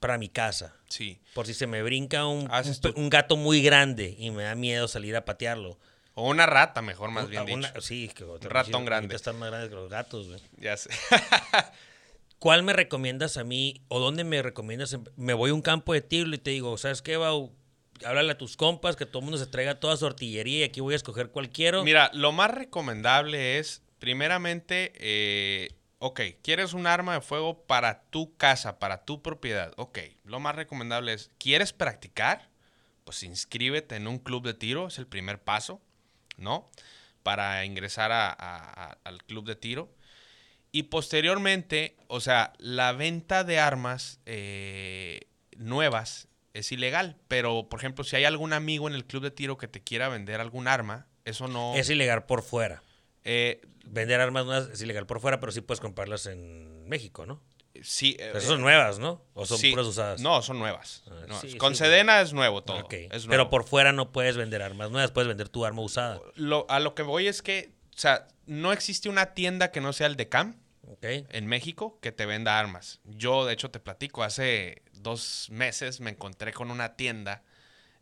para mi casa. Sí. Por si se me brinca un, Haces un un gato muy grande y me da miedo salir a patearlo. O una rata, mejor, más bien Una- dicho. sí, que otro ratón grande. Están más grandes que los gatos, güey. Ya sé. *laughs* ¿Cuál me recomiendas a mí o dónde me recomiendas? Me voy a un campo de tiro y te digo, ¿sabes qué, Bau? Háblale a tus compas, que todo el mundo se traiga toda su artillería y aquí voy a escoger cuál quiero. Mira, lo más recomendable es, primeramente, eh, ok, quieres un arma de fuego para tu casa, para tu propiedad. Ok, lo más recomendable es, ¿quieres practicar? Pues inscríbete en un club de tiro, es el primer paso, ¿no? Para ingresar a- a- a- al club de tiro. Y posteriormente, o sea, la venta de armas eh, nuevas es ilegal. Pero, por ejemplo, si hay algún amigo en el club de tiro que te quiera vender algún arma, eso no... Es ilegal por fuera. eh, Vender armas nuevas es ilegal por fuera, pero sí puedes comprarlas en México, ¿no? sí. eh, Pero son nuevas, ¿no? ¿O son sí. puras usadas? No, son nuevas. Ah, sí, con sí, Sedena es nuevo todo. Ok. es nuevo. Pero por fuera no puedes vender armas nuevas, puedes vender tu arma usada. Lo- a lo que voy es que, o sea, no existe una tienda que no sea el de CAM ¿Ok? en México que te venda armas. Yo, de hecho, te platico, hace dos meses me encontré con una tienda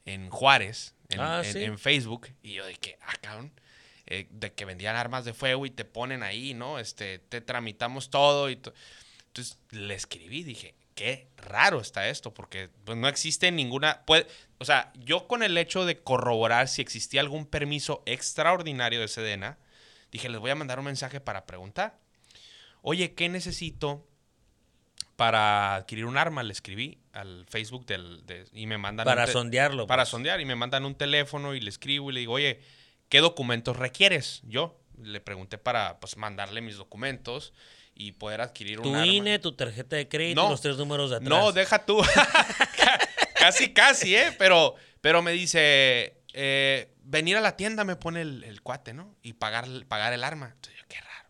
en Juárez, en, Ah, en Facebook, y yo dije, ah, cabrón, eh, de que vendían armas de fuego y te ponen ahí, ¿no? Este, te tramitamos todo y to- Entonces le escribí, dije, qué raro está esto, porque pues, no existe ninguna... Puede, o sea, yo con el hecho de corroborar si existía algún permiso extraordinario de Sedena, dije, les voy a mandar un mensaje para preguntar. Oye, ¿qué necesito para adquirir un arma? Le escribí al Facebook del, de- y me mandan... Para sondearlo. Para pues. sondear y me mandan un teléfono y le escribo y le digo, oye, ¿qué documentos requieres? Yo le pregunté para pues mandarle mis documentos y poder adquirir tu un arma. INE, tu tarjeta de crédito, los tres números de atrás. No, deja tú. *laughs* casi, casi, ¿eh? Pero, pero me dice, eh, venir a la tienda me pone el, cuate, ¿no? Y pagar, pagar el arma. Entonces yo, qué raro.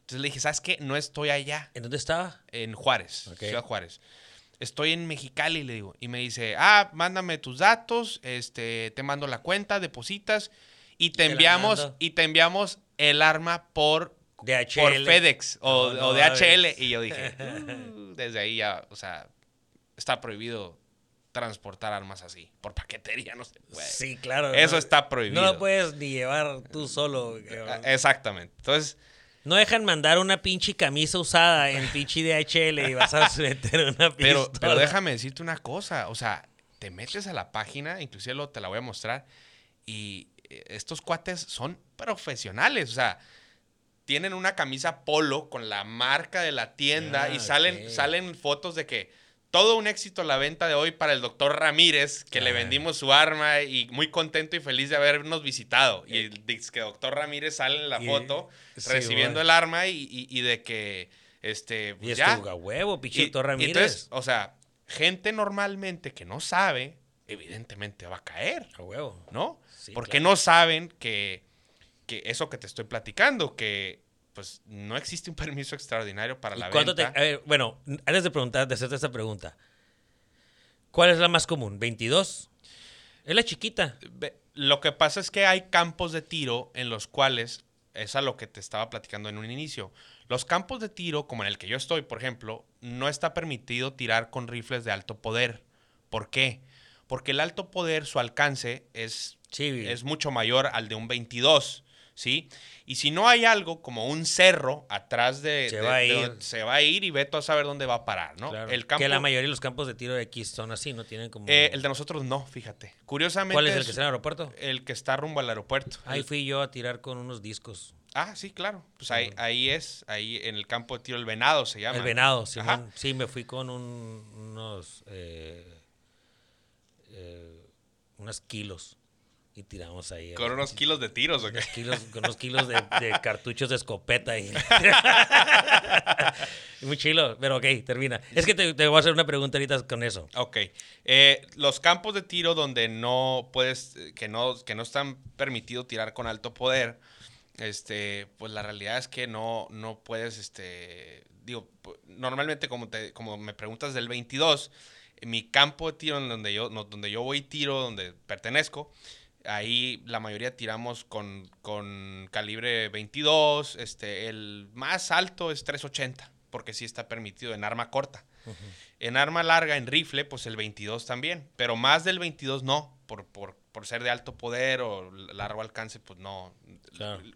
Entonces le dije, ¿sabes qué? No estoy allá. ¿En dónde estaba? En Juárez, Ciudad Juárez. Estoy en Mexicali, le digo. Y me dice, ah, mándame tus datos, este, te mando la cuenta, depositas y te, enviamos, y te enviamos el arma por DHL. Por FedEx o, DHL. Y yo dije, uh, *laughs* desde ahí ya, o sea, está prohibido transportar armas así. Por paquetería no se puede. Sí, claro. Eso está prohibido. No lo puedes ni llevar tú solo. Ah, exactamente. Entonces. No dejan mandar una pinche camisa usada en pinche DHL y vas a *laughs* meter una pero, pero déjame decirte una cosa. O sea, te metes a la página, inclusive lo, te la voy a mostrar, y eh, estos cuates son profesionales. O sea, tienen una camisa polo con la marca de la tienda y ah, salen, salen fotos de que todo un éxito la venta de hoy para el doctor Ramírez, que le vendimos su arma y muy contento y feliz de habernos visitado. Y el que doctor Ramírez sale en la foto recibiendo el arma y, de que, este, pues y ya. huevo, pichito Ramírez. Entonces, o sea, gente normalmente que no sabe, evidentemente va a caer. A huevo. ¿No? Porque no saben que que eso que te estoy platicando, que pues no existe un permiso extraordinario para la venta. bueno, antes de preguntar, de hacerte esta pregunta, ¿cuál es la más común? ¿22? Es la chiquita. Lo que pasa es que hay campos de tiro en los cuales, es a lo que te estaba platicando en un inicio, los campos de tiro, como en el que yo estoy, por ejemplo, no está permitido tirar con rifles de alto poder. ¿Por qué? Porque el alto poder, su alcance es, es mucho mayor al de un 22. ¿sí? Y si no hay algo como un cerro atrás de... Se va a ir. se va a ir y ve a saber dónde va a parar, ¿no? El campo, que la mayoría de los campos de tiro de aquí son así, ¿no? Tienen como... Eh, el de nosotros no, fíjate. Curiosamente... ¿Cuál es el que está en el aeropuerto? El que está rumbo al aeropuerto. Ahí fui yo a tirar con unos discos. Ah, sí, claro. Pues ahí, ahí es, ahí en el campo de tiro, el venado se llama. El venado, Sí, me fui con unos... Eh, eh, unos kilos y tiramos ahí. ¿Con unos kilos de tiros o qué? Kilos, con unos kilos de, *laughs* cartuchos de escopeta. Y... *laughs* Muy chilo, pero ok, termina. Es que te, voy a hacer una pregunta ahorita con eso. Ok. Eh, los campos de tiro donde no puedes, que no, que no están permitido tirar con alto poder, este, pues la realidad es que no, no puedes, este, digo, normalmente como, te, como me preguntas del 22, mi campo de tiro en donde yo, donde yo voy tiro, donde pertenezco, Ahí la mayoría tiramos con, calibre 22, este, el más alto es 380, porque sí está permitido en arma corta. En arma larga, en rifle, pues el 22 también, pero más del 22 no, por, por, ser de alto poder o largo alcance, pues no.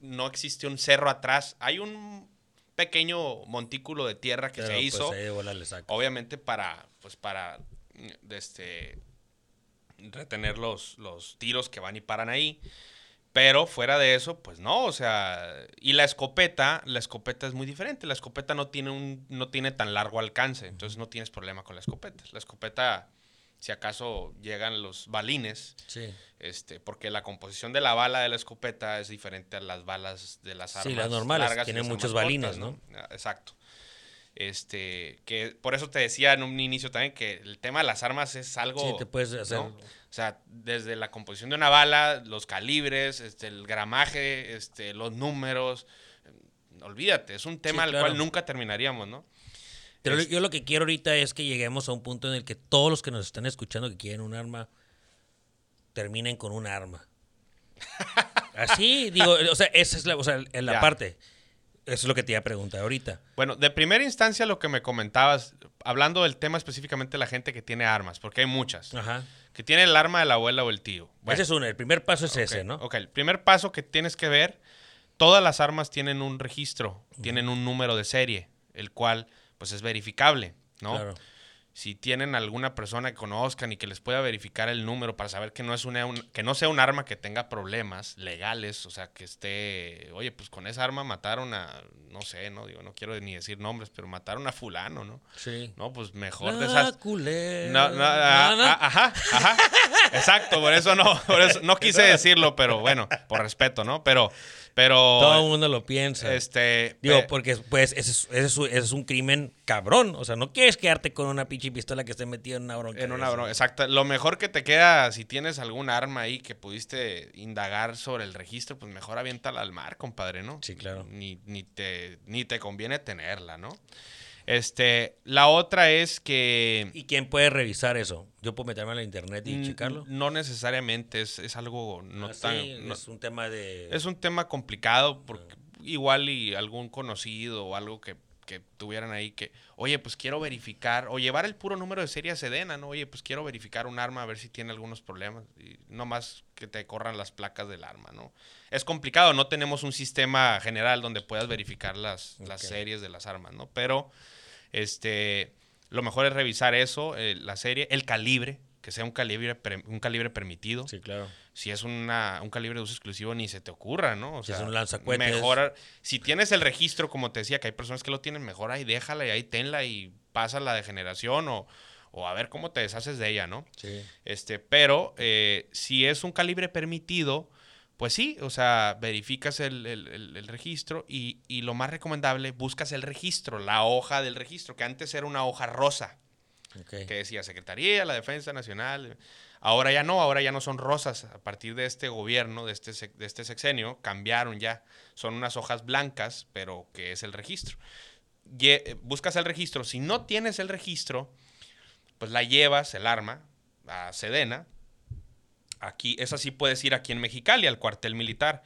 No existe un cerro atrás. Hay un pequeño montículo de tierra que se pues, hizo, obviamente para, pues para, este, retener los, los tiros que van y paran ahí. Pero fuera de eso, pues no, o sea, y la escopeta, la escopeta es muy diferente. La escopeta no tiene un no tiene tan largo alcance, entonces no tienes problema con la escopeta. La escopeta si acaso llegan los balines, sí. este, porque la composición de la bala de la escopeta es diferente a las balas de las armas. Sí, las normales tienen muchos balines, ¿no? Ah, exacto. Este, que por eso te decía en un inicio también que el tema de las armas es algo. Sí, te puedes hacer. O sea, desde la composición de una bala, los calibres, este, el gramaje, este, los números. Olvídate, es un tema al cual nunca terminaríamos, ¿no? Pero yo lo que quiero ahorita es que lleguemos a un punto en el que todos los que nos están escuchando que quieren un arma terminen con un arma. *laughs* Así, digo, o sea, esa es la, o sea, en la parte. Eso es lo que te iba a preguntar ahorita. Bueno, de primera instancia lo que me comentabas, hablando del tema específicamente de la gente que tiene armas, porque hay muchas. Ajá. Que tiene el arma de la abuela o el tío. ese es uno, el primer paso es ese, ¿no? Ok, el primer paso que tienes que ver, todas las armas tienen un registro, tienen un número de serie, el cual pues es verificable, ¿no? Si tienen alguna persona que conozcan y que les pueda verificar el número para saber que no es una que no sea un arma que tenga problemas legales, o sea, que esté, oye, pues con esa arma mataron a no sé, no digo, no quiero ni decir nombres, pero mataron a fulano, ¿no? Sí. No, pues mejor de esas No, no, ajá, ajá. Exacto, por eso no, por eso no quise decirlo, pero bueno, por respeto, ¿no? Pero Pero. Todo el mundo lo piensa. Este. Digo, eh, porque pues ese es, ese es un- ese es un crimen cabrón. O sea, no quieres quedarte con una pinche pistola que esté metida en una bronca. En una broma, exacto. Lo mejor que te queda, si tienes algún arma ahí que pudiste indagar sobre el registro, pues mejor aviéntala al mar, compadre, ¿no? Sí, claro. Ni, ni, te, ni te conviene tenerla, ¿no? Este, la otra es que... ¿Y quién puede revisar eso? Yo puedo meterme a la internet y checarlo. No necesariamente, es, es algo no Ah, tan... sí, no- es un tema de. es un tema complicado porque igual y algún conocido o algo que, que tuvieran ahí que, oye, pues quiero verificar, o llevar el puro número de serie a Sedena, ¿no? Oye, pues quiero verificar un arma a ver si tiene algunos problemas. Y no más que te corran las placas del arma, ¿no? Es complicado, no tenemos un sistema general donde puedas verificar las, las series de las armas, ¿no? Pero, este, lo mejor es revisar eso, eh, la serie, el calibre, que sea un calibre, un calibre permitido Sí, claro. si es una, un calibre de uso exclusivo, ni se te ocurra, ¿no? O Si es un lanzacohetes. Mejor, si tienes el registro, como te decía, que hay personas que lo tienen, mejor ahí déjala y ahí tenla y pásala de generación o, o a ver cómo te deshaces de ella, ¿no? Sí. Este, pero eh, si es un calibre permitido, pues sí, o sea, verificas el, el- el- el registro y, y lo más recomendable, buscas el registro, la hoja del registro, que antes era una hoja rosa Que decía Secretaría, la Defensa Nacional. Ahora ya no, ahora ya no son rosas. A partir de este gobierno, de este, de este sexenio, cambiaron ya. Son unas hojas blancas, pero que es el registro. Eh, buscas el registro. Si no tienes el registro, pues la llevas, el arma, a Sedena. Aquí, esa sí puedes ir aquí en Mexicali, al cuartel militar.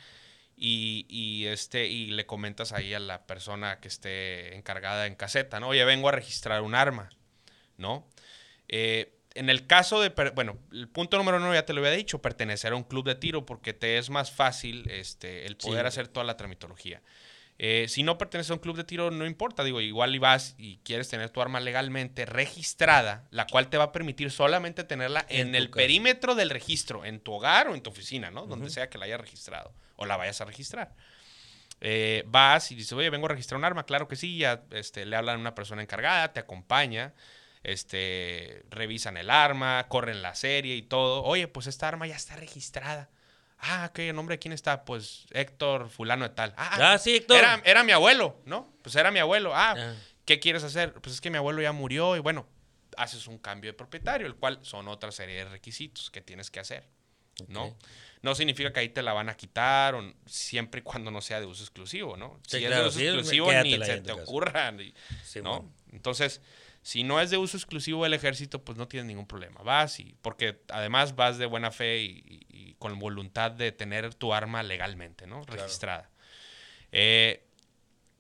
Y, y, este, y le comentas ahí a la persona que esté encargada en caseta, ¿no? Oye, vengo a registrar un arma. ¿No? Eh, en el caso de, bueno, el punto número uno ya te lo había dicho, pertenecer a un club de tiro porque te es más fácil este, el poder Sí. hacer toda la tramitología. Eh, si no perteneces a un club de tiro, no importa, digo, igual y vas y quieres tener tu arma legalmente registrada, la cual te va a permitir solamente tenerla En el casa. perímetro del registro, en tu hogar o en tu oficina, ¿no? Donde sea que la hayas registrado o la vayas a registrar. Eh, vas y dices, oye, vengo a registrar un arma, claro que sí, ya este, le hablan a una persona encargada, te acompaña, este, revisan el arma, corren la serie y todo. Oye, pues esta arma ya está registrada. Ah, ¿qué nombre de quién está? Pues Héctor fulano de tal. Ah, Ah, sí, Héctor. Era, era mi abuelo, ¿no? Pues era mi abuelo. Ah, Ah. ¿qué quieres hacer? Pues es que mi abuelo ya murió y bueno, haces un cambio de propietario, el cual son otra serie de requisitos que tienes que hacer, ¿no? No significa que ahí te la van a quitar o siempre y cuando no sea de uso exclusivo, ¿no? Sí, si claro, es de uso exclusivo, ni se te casa. ocurra, Sí, ¿no? bueno. Entonces, si no es de uso exclusivo del ejército, pues no tienes ningún problema. Vas y, porque además vas de buena fe y, con voluntad de tener tu arma legalmente, ¿no? Claro. Registrada. Eh,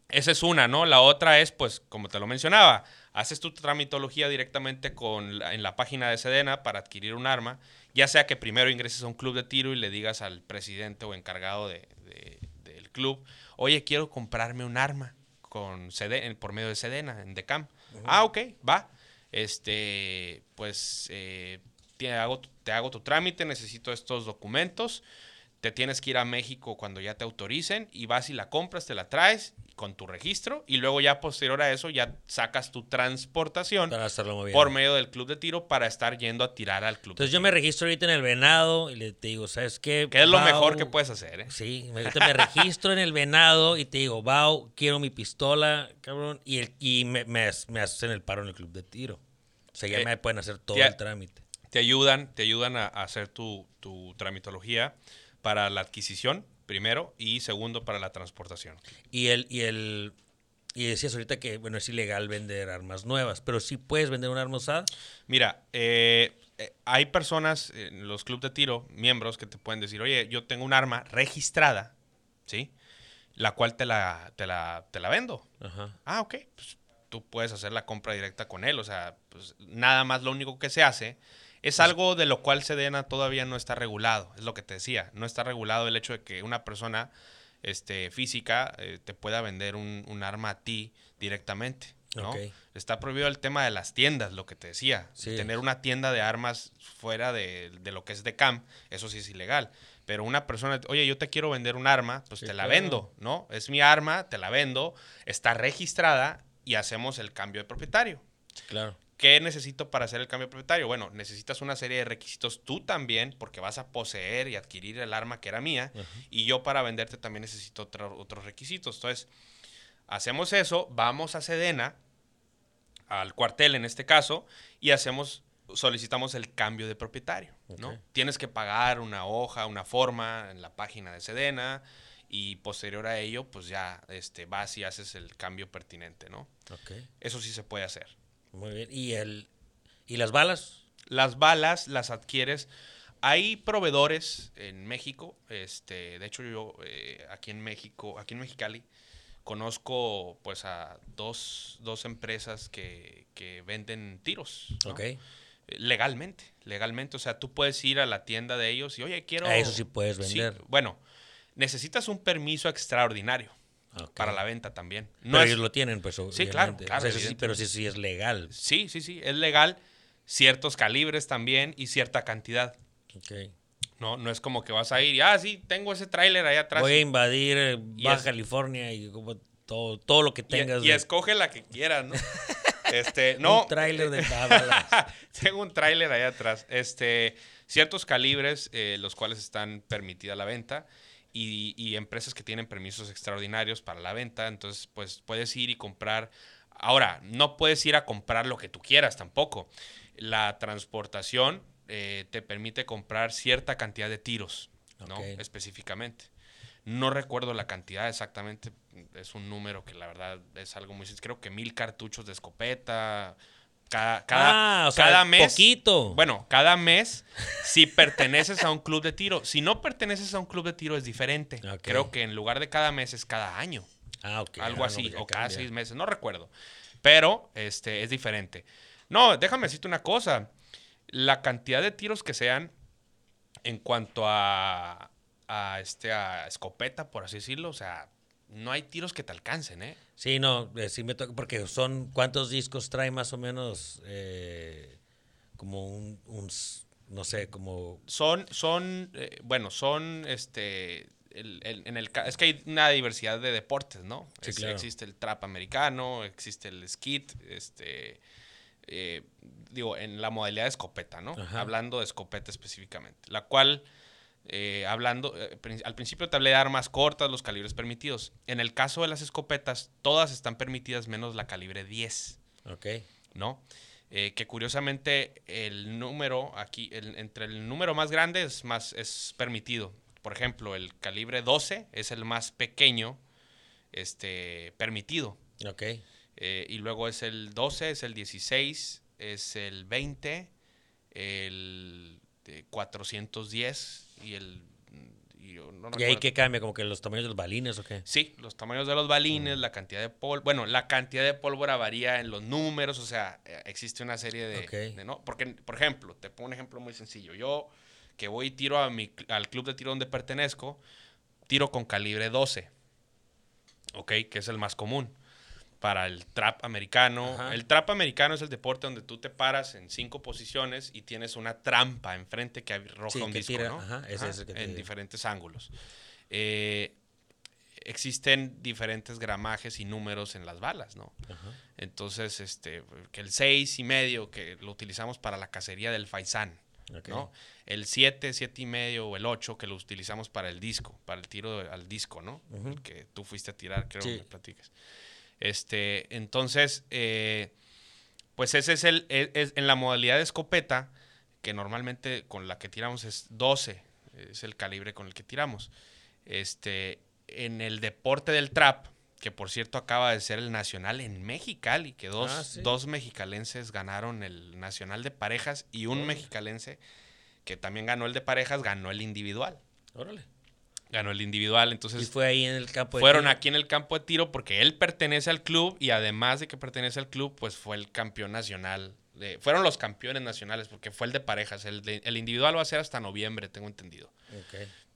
esa es una, ¿no? La otra es, pues, como te lo mencionaba, haces tu tramitología directamente con la- en la página de Sedena para adquirir un arma, ya sea que primero ingreses a un club de tiro y le digas al presidente o encargado de- de- del club, oye, quiero comprarme un arma con Sede- por medio de Sedena, en Decam. Ah, ok, va. Este, pues, eh, te, hago, te hago tu trámite, necesito estos documentos te tienes que ir a México cuando ya te autoricen y vas y la compras, te la traes con tu registro y luego ya posterior a eso ya sacas tu transportación Para por medio del club de tiro para estar yendo a tirar al club. Entonces yo me registro ahorita en el venado y le te digo, ¿sabes qué? ¿Qué es lo mejor que puedes hacer? eh? Sí, me- registro en el venado y te digo, Bau, quiero mi pistola, cabrón. Y, el, y me, me, me hacen el paro en el club de tiro. O sea, ya Eh, me pueden hacer todo el trámite. Te ayudan, te ayudan a, a hacer tu, tu tramitología para la adquisición, primero, y segundo, para la transportación. Y el, y el, y decías ahorita que, bueno, es ilegal vender armas nuevas, pero sí puedes vender una arma usada. Mira, eh, eh, hay personas en los clubes de tiro, miembros, que te pueden decir, oye, yo tengo un arma registrada, ¿sí? La cual te la, te la, te la vendo. Ajá. Ah, ok. Pues tú puedes hacer la compra directa con él. O sea, pues nada más lo único que se hace es algo de lo cual Sedena todavía no está regulado. Es lo que te decía. No está regulado el hecho de que una persona este, física eh, te pueda vender un, un arma a ti directamente. ¿no? Está prohibido el tema de las tiendas, lo que te decía. Sí. Tener una tienda de armas fuera de, de lo que es de CAM, eso sí es ilegal. Pero una persona, oye, yo te quiero vender un arma, pues Sí, te la claro. vendo, ¿no? Es mi arma, te la vendo, está registrada y hacemos el cambio de propietario. Claro. ¿Qué necesito para hacer el cambio propietario? Bueno, necesitas una serie de requisitos tú también, porque vas a poseer y adquirir el arma que era mía, y yo para venderte también necesito otros requisitos. Entonces, hacemos eso, vamos a Sedena, al cuartel en este caso, y hacemos, solicitamos el cambio de propietario, ¿no? Tienes que pagar una hoja, una forma en la página de Sedena, y posterior a ello, pues ya este, vas y haces el cambio pertinente, ¿no? Eso sí se puede hacer. Muy bien. ¿Y, el, ¿Y las balas? Las balas las adquieres. Hay proveedores en México. Este, de hecho, yo eh, aquí en México, aquí en Mexicali, conozco pues a dos, empresas que, venden tiros. Legalmente, legalmente. O sea, tú puedes ir a la tienda de ellos y, oye, quiero... A eso sí puedes vender. bueno, necesitas un permiso extraordinario. Para la venta también. No pero ellos lo tienen, pues. Sí, claro. pero sí, sí es legal. Sí, sí, sí, es legal. Ciertos calibres también y cierta cantidad. Ok. No, no es como que vas a ir y, ah, sí, tengo ese tráiler ahí atrás. Voy a invadir eh, Baja California y como todo, todo lo que tengas. Y, escoge la que quieras, ¿no? *laughs* este, no. un tráiler de *laughs* Tengo un tráiler ahí atrás. Este, ciertos calibres, eh, los cuales están permitida la venta y, empresas que tienen permisos extraordinarios para la venta. Entonces, pues puedes ir y comprar. Ahora, no puedes ir a comprar lo que tú quieras tampoco. La transportación eh, te permite comprar cierta cantidad de tiros, ¿no? Específicamente. No recuerdo la cantidad exactamente, es un número que la verdad es algo muy... Creo que mil cartuchos de escopeta, cada, cada, ah, mes. Poquito. Bueno, cada mes, si perteneces a un club de tiro. Si no perteneces a un club de tiro, es diferente. Creo que en lugar de cada mes es cada año. Ah, ok. Algo ah, así, o cada seis meses, no recuerdo. Pero este, es diferente. No, déjame decirte una cosa. La cantidad de tiros que sean en cuanto a, a, este, a escopeta, por así decirlo, o sea, no hay tiros que te alcancen, ¿eh? Sí, no, eh, sí me toca, porque son, ¿cuántos discos trae más o menos? Eh, como un, no sé, como... Son, son, eh, bueno, son, este, en el, es que hay una diversidad de deportes, ¿no? Sí, claro. Existe el trap americano, existe el skit, este, digo, en la modalidad de escopeta, ¿no? Hablando de escopeta específicamente, la cual eh, hablando, eh, al principio te hablé de armas cortas, los calibres permitidos. En el caso de las escopetas, todas están permitidas menos la calibre 10. Ok. ¿No? Eh, que curiosamente el número aquí, entre el número más grande es, más, es permitido. Por ejemplo, el calibre 12 es el más pequeño este, permitido. Ok. y luego es el 12, es el 16, es el 20, el 410 y el... Y, ahí qué cambia? ¿Como que los tamaños de los balines o qué? Sí, los tamaños de los balines, mm. la cantidad de pólvora. Bueno, la cantidad de pólvora varía en los números, o sea, eh, existe una serie de, ¿no? Porque, por ejemplo, te pongo un ejemplo muy sencillo. Yo que voy y tiro a mi, al club de tiro donde pertenezco, tiro con calibre 12, ¿ok? Que es el más común para el trap americano. El trap americano es el deporte donde tú te paras en cinco posiciones y tienes una trampa enfrente que arroja un disco, ¿no? en diferentes ángulos. Eh, existen diferentes gramajes y números en las balas, ¿no? Entonces, este, que el 6 y medio que lo utilizamos para la cacería del faisán, ¿no? El 7, 7 y medio o el 8 que lo utilizamos para el disco, para el tiro al disco, ¿no? que tú fuiste a tirar, creo que me platicas. Este, entonces, eh, pues ese es el, e, en la modalidad de escopeta, que normalmente con la que tiramos es 12, es el calibre con el que tiramos. Este, en el deporte del trap, que por cierto acaba de ser el nacional en Mexicali, que dos, ah, dos mexicalenses ganaron el nacional de parejas y un mexicalense que también ganó el de parejas, ganó el individual. Órale ganó el individual. Entonces, y fue ahí en el campo de Fueron aquí en el campo de tiro porque él pertenece al club y además de que pertenece al club, pues fue el campeón nacional. fueron los campeones nacionales porque fue el de parejas. El, el individual va a ser hasta noviembre, tengo entendido.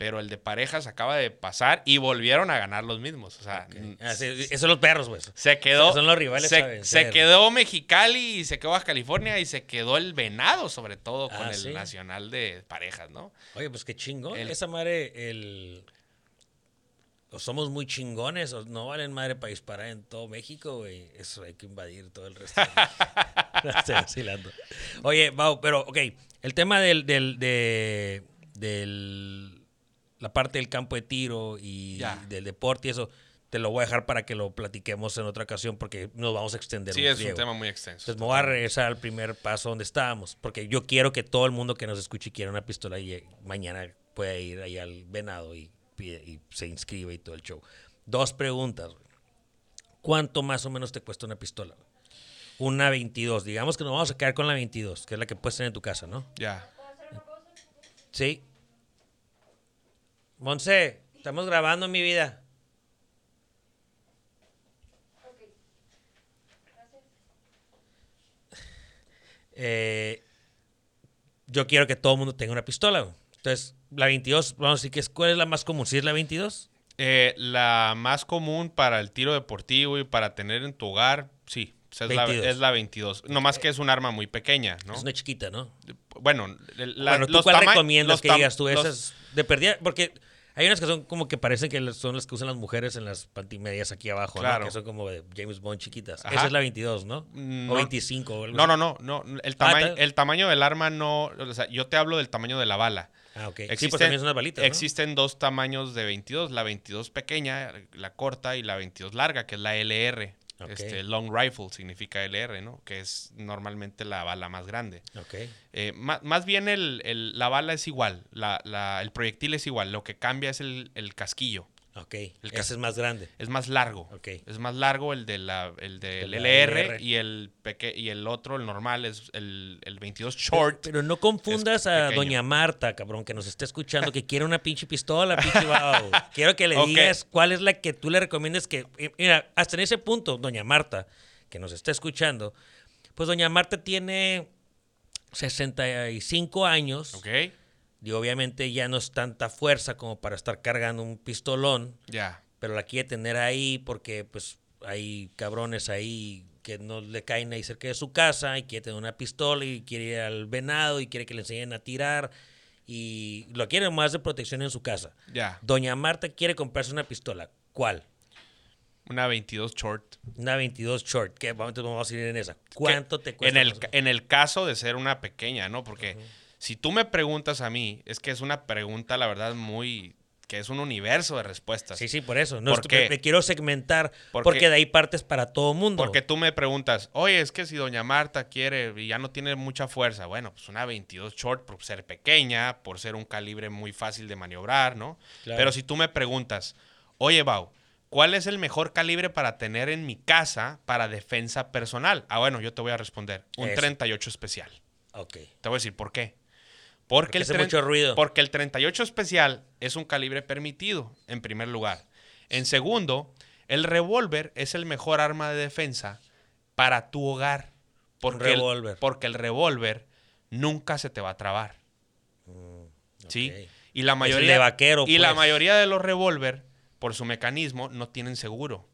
Pero el de parejas acaba de pasar y volvieron a ganar los mismos. O sea, ah, esos son los perros, pues. Se quedó. Son los rivales. Se, se quedó Mexicali y se quedó a California y se quedó el venado, sobre todo, con ah, el nacional de parejas, ¿no? Oye, pues qué chingo. Esa madre, el. o somos muy chingones o no valen madre para disparar en todo México, güey. Eso hay que invadir todo el resto. *laughs* *laughs* Vacilando. Oye, Mau, pero, ok, el tema del, del, de, del- la parte del campo de tiro y Ya. del deporte y eso, te lo voy a dejar para que lo platiquemos en otra ocasión porque nos vamos a extender Sí, un es un tema muy extenso. Entonces me voy a regresar al primer paso donde estábamos, porque yo quiero que todo el mundo que nos escuche y quiera una pistola y mañana pueda ir ahí al venado y, pide- y se inscribe y todo el show. Dos preguntas. ¿Cuánto más o menos te cuesta una pistola? Una 22. Digamos que nos vamos a quedar con la 22, que es la que puedes tener en tu casa, ¿no? Ya. Sí. Monse, estamos grabando mi vida. Eh, yo quiero que todo el mundo tenga una pistola. güey. Entonces, la 22, vamos a decir que es, ¿cuál es la más común? ¿Sí es la 22? Eh, la más común para el tiro deportivo y para tener en tu hogar, sí. o sea, es, la, 22. es la 22. No más que es un arma muy pequeña, ¿no? Es una chiquita, ¿no? Bueno, la- bueno, ¿tú los cuál recomiendas los que digas tú? los- Esas de perdida, porque hay unas que son como que parecen que son las que usan las mujeres en las pantimedias aquí abajo, ¿no? Claro. Que son como de James Bond chiquitas. Ajá. Esa es la 22, ¿no? No. o 25. o algo No, no, no, no. El, tamaño, ta- el tamaño del arma no. O sea, yo te hablo del tamaño de la bala. Ah, ok. sí, Existen- pues también son unas balitas, ¿no? Existen dos tamaños de 22, la 22 pequeña, la corta, y la 22 larga, que es la LR. Este, long rifle significa LR, ¿no? Que es normalmente la bala más grande. Ok. Eh, ma- más, bien el, el- la bala es igual, la- la- el proyectil es igual, lo que cambia es el, el casquillo. Ok. El Ese es más grande. Es más largo. Ok. Es más largo el, de la, el del De LR, LR. y el peque y el otro, el normal, es el, el 22 short. Pero no confundas a pequeño. Doña Marta, cabrón, que nos está escuchando, que quiere una pinche pistola, pinche babo. *laughs* Quiero que le digas cuál es la que tú le recomiendes que. Mira, hasta en ese punto, Doña Marta, que nos está escuchando, pues Doña Marta tiene 65 años. ¿Ok? Y obviamente ya no es tanta fuerza como para estar cargando un pistolón, Ya. pero la quiere tener ahí porque pues hay cabrones ahí que no le caen ahí cerca de su casa y quiere tener una pistola y quiere ir al venado y quiere que le enseñen a tirar y lo quiere más de protección en su casa. Ya. Doña Marta quiere comprarse una pistola. ¿Cuál? Una 22 short. Una 22 short. ¿Qué? Vamos, a ir en esa. ¿Cuánto Que te cuesta? En el, en el caso de ser una pequeña, ¿no? Porque si tú me preguntas a mí, es que es una pregunta, la verdad, muy. que es un universo de respuestas. Sí, sí, por eso. No ¿Por es- qué? me, me quiero segmentar Porque- porque de ahí partes para todo mundo. Porque tú me preguntas, oye, es que si doña Marta quiere y ya no tiene mucha fuerza, bueno, pues una 22 short por ser pequeña, por ser un calibre muy fácil de maniobrar, ¿no? Claro. Pero si tú me preguntas, oye, Bau, ¿cuál es el mejor calibre para tener en mi casa para defensa personal? Ah, bueno, yo te voy a responder, un Eso. 38 especial. Ok. Te voy a decir por qué. Porque Porque, el, hace tren- mucho ruido. porque el 38 especial es un calibre permitido, en primer lugar. En segundo, el revólver es el mejor arma de defensa para tu hogar. Porque el- revólver. porque el revólver nunca se te va a trabar. ¿Sí? ok. Y la el mayoría de vaquero, y la pues. mayoría de los revólver por su mecanismo no tienen seguro.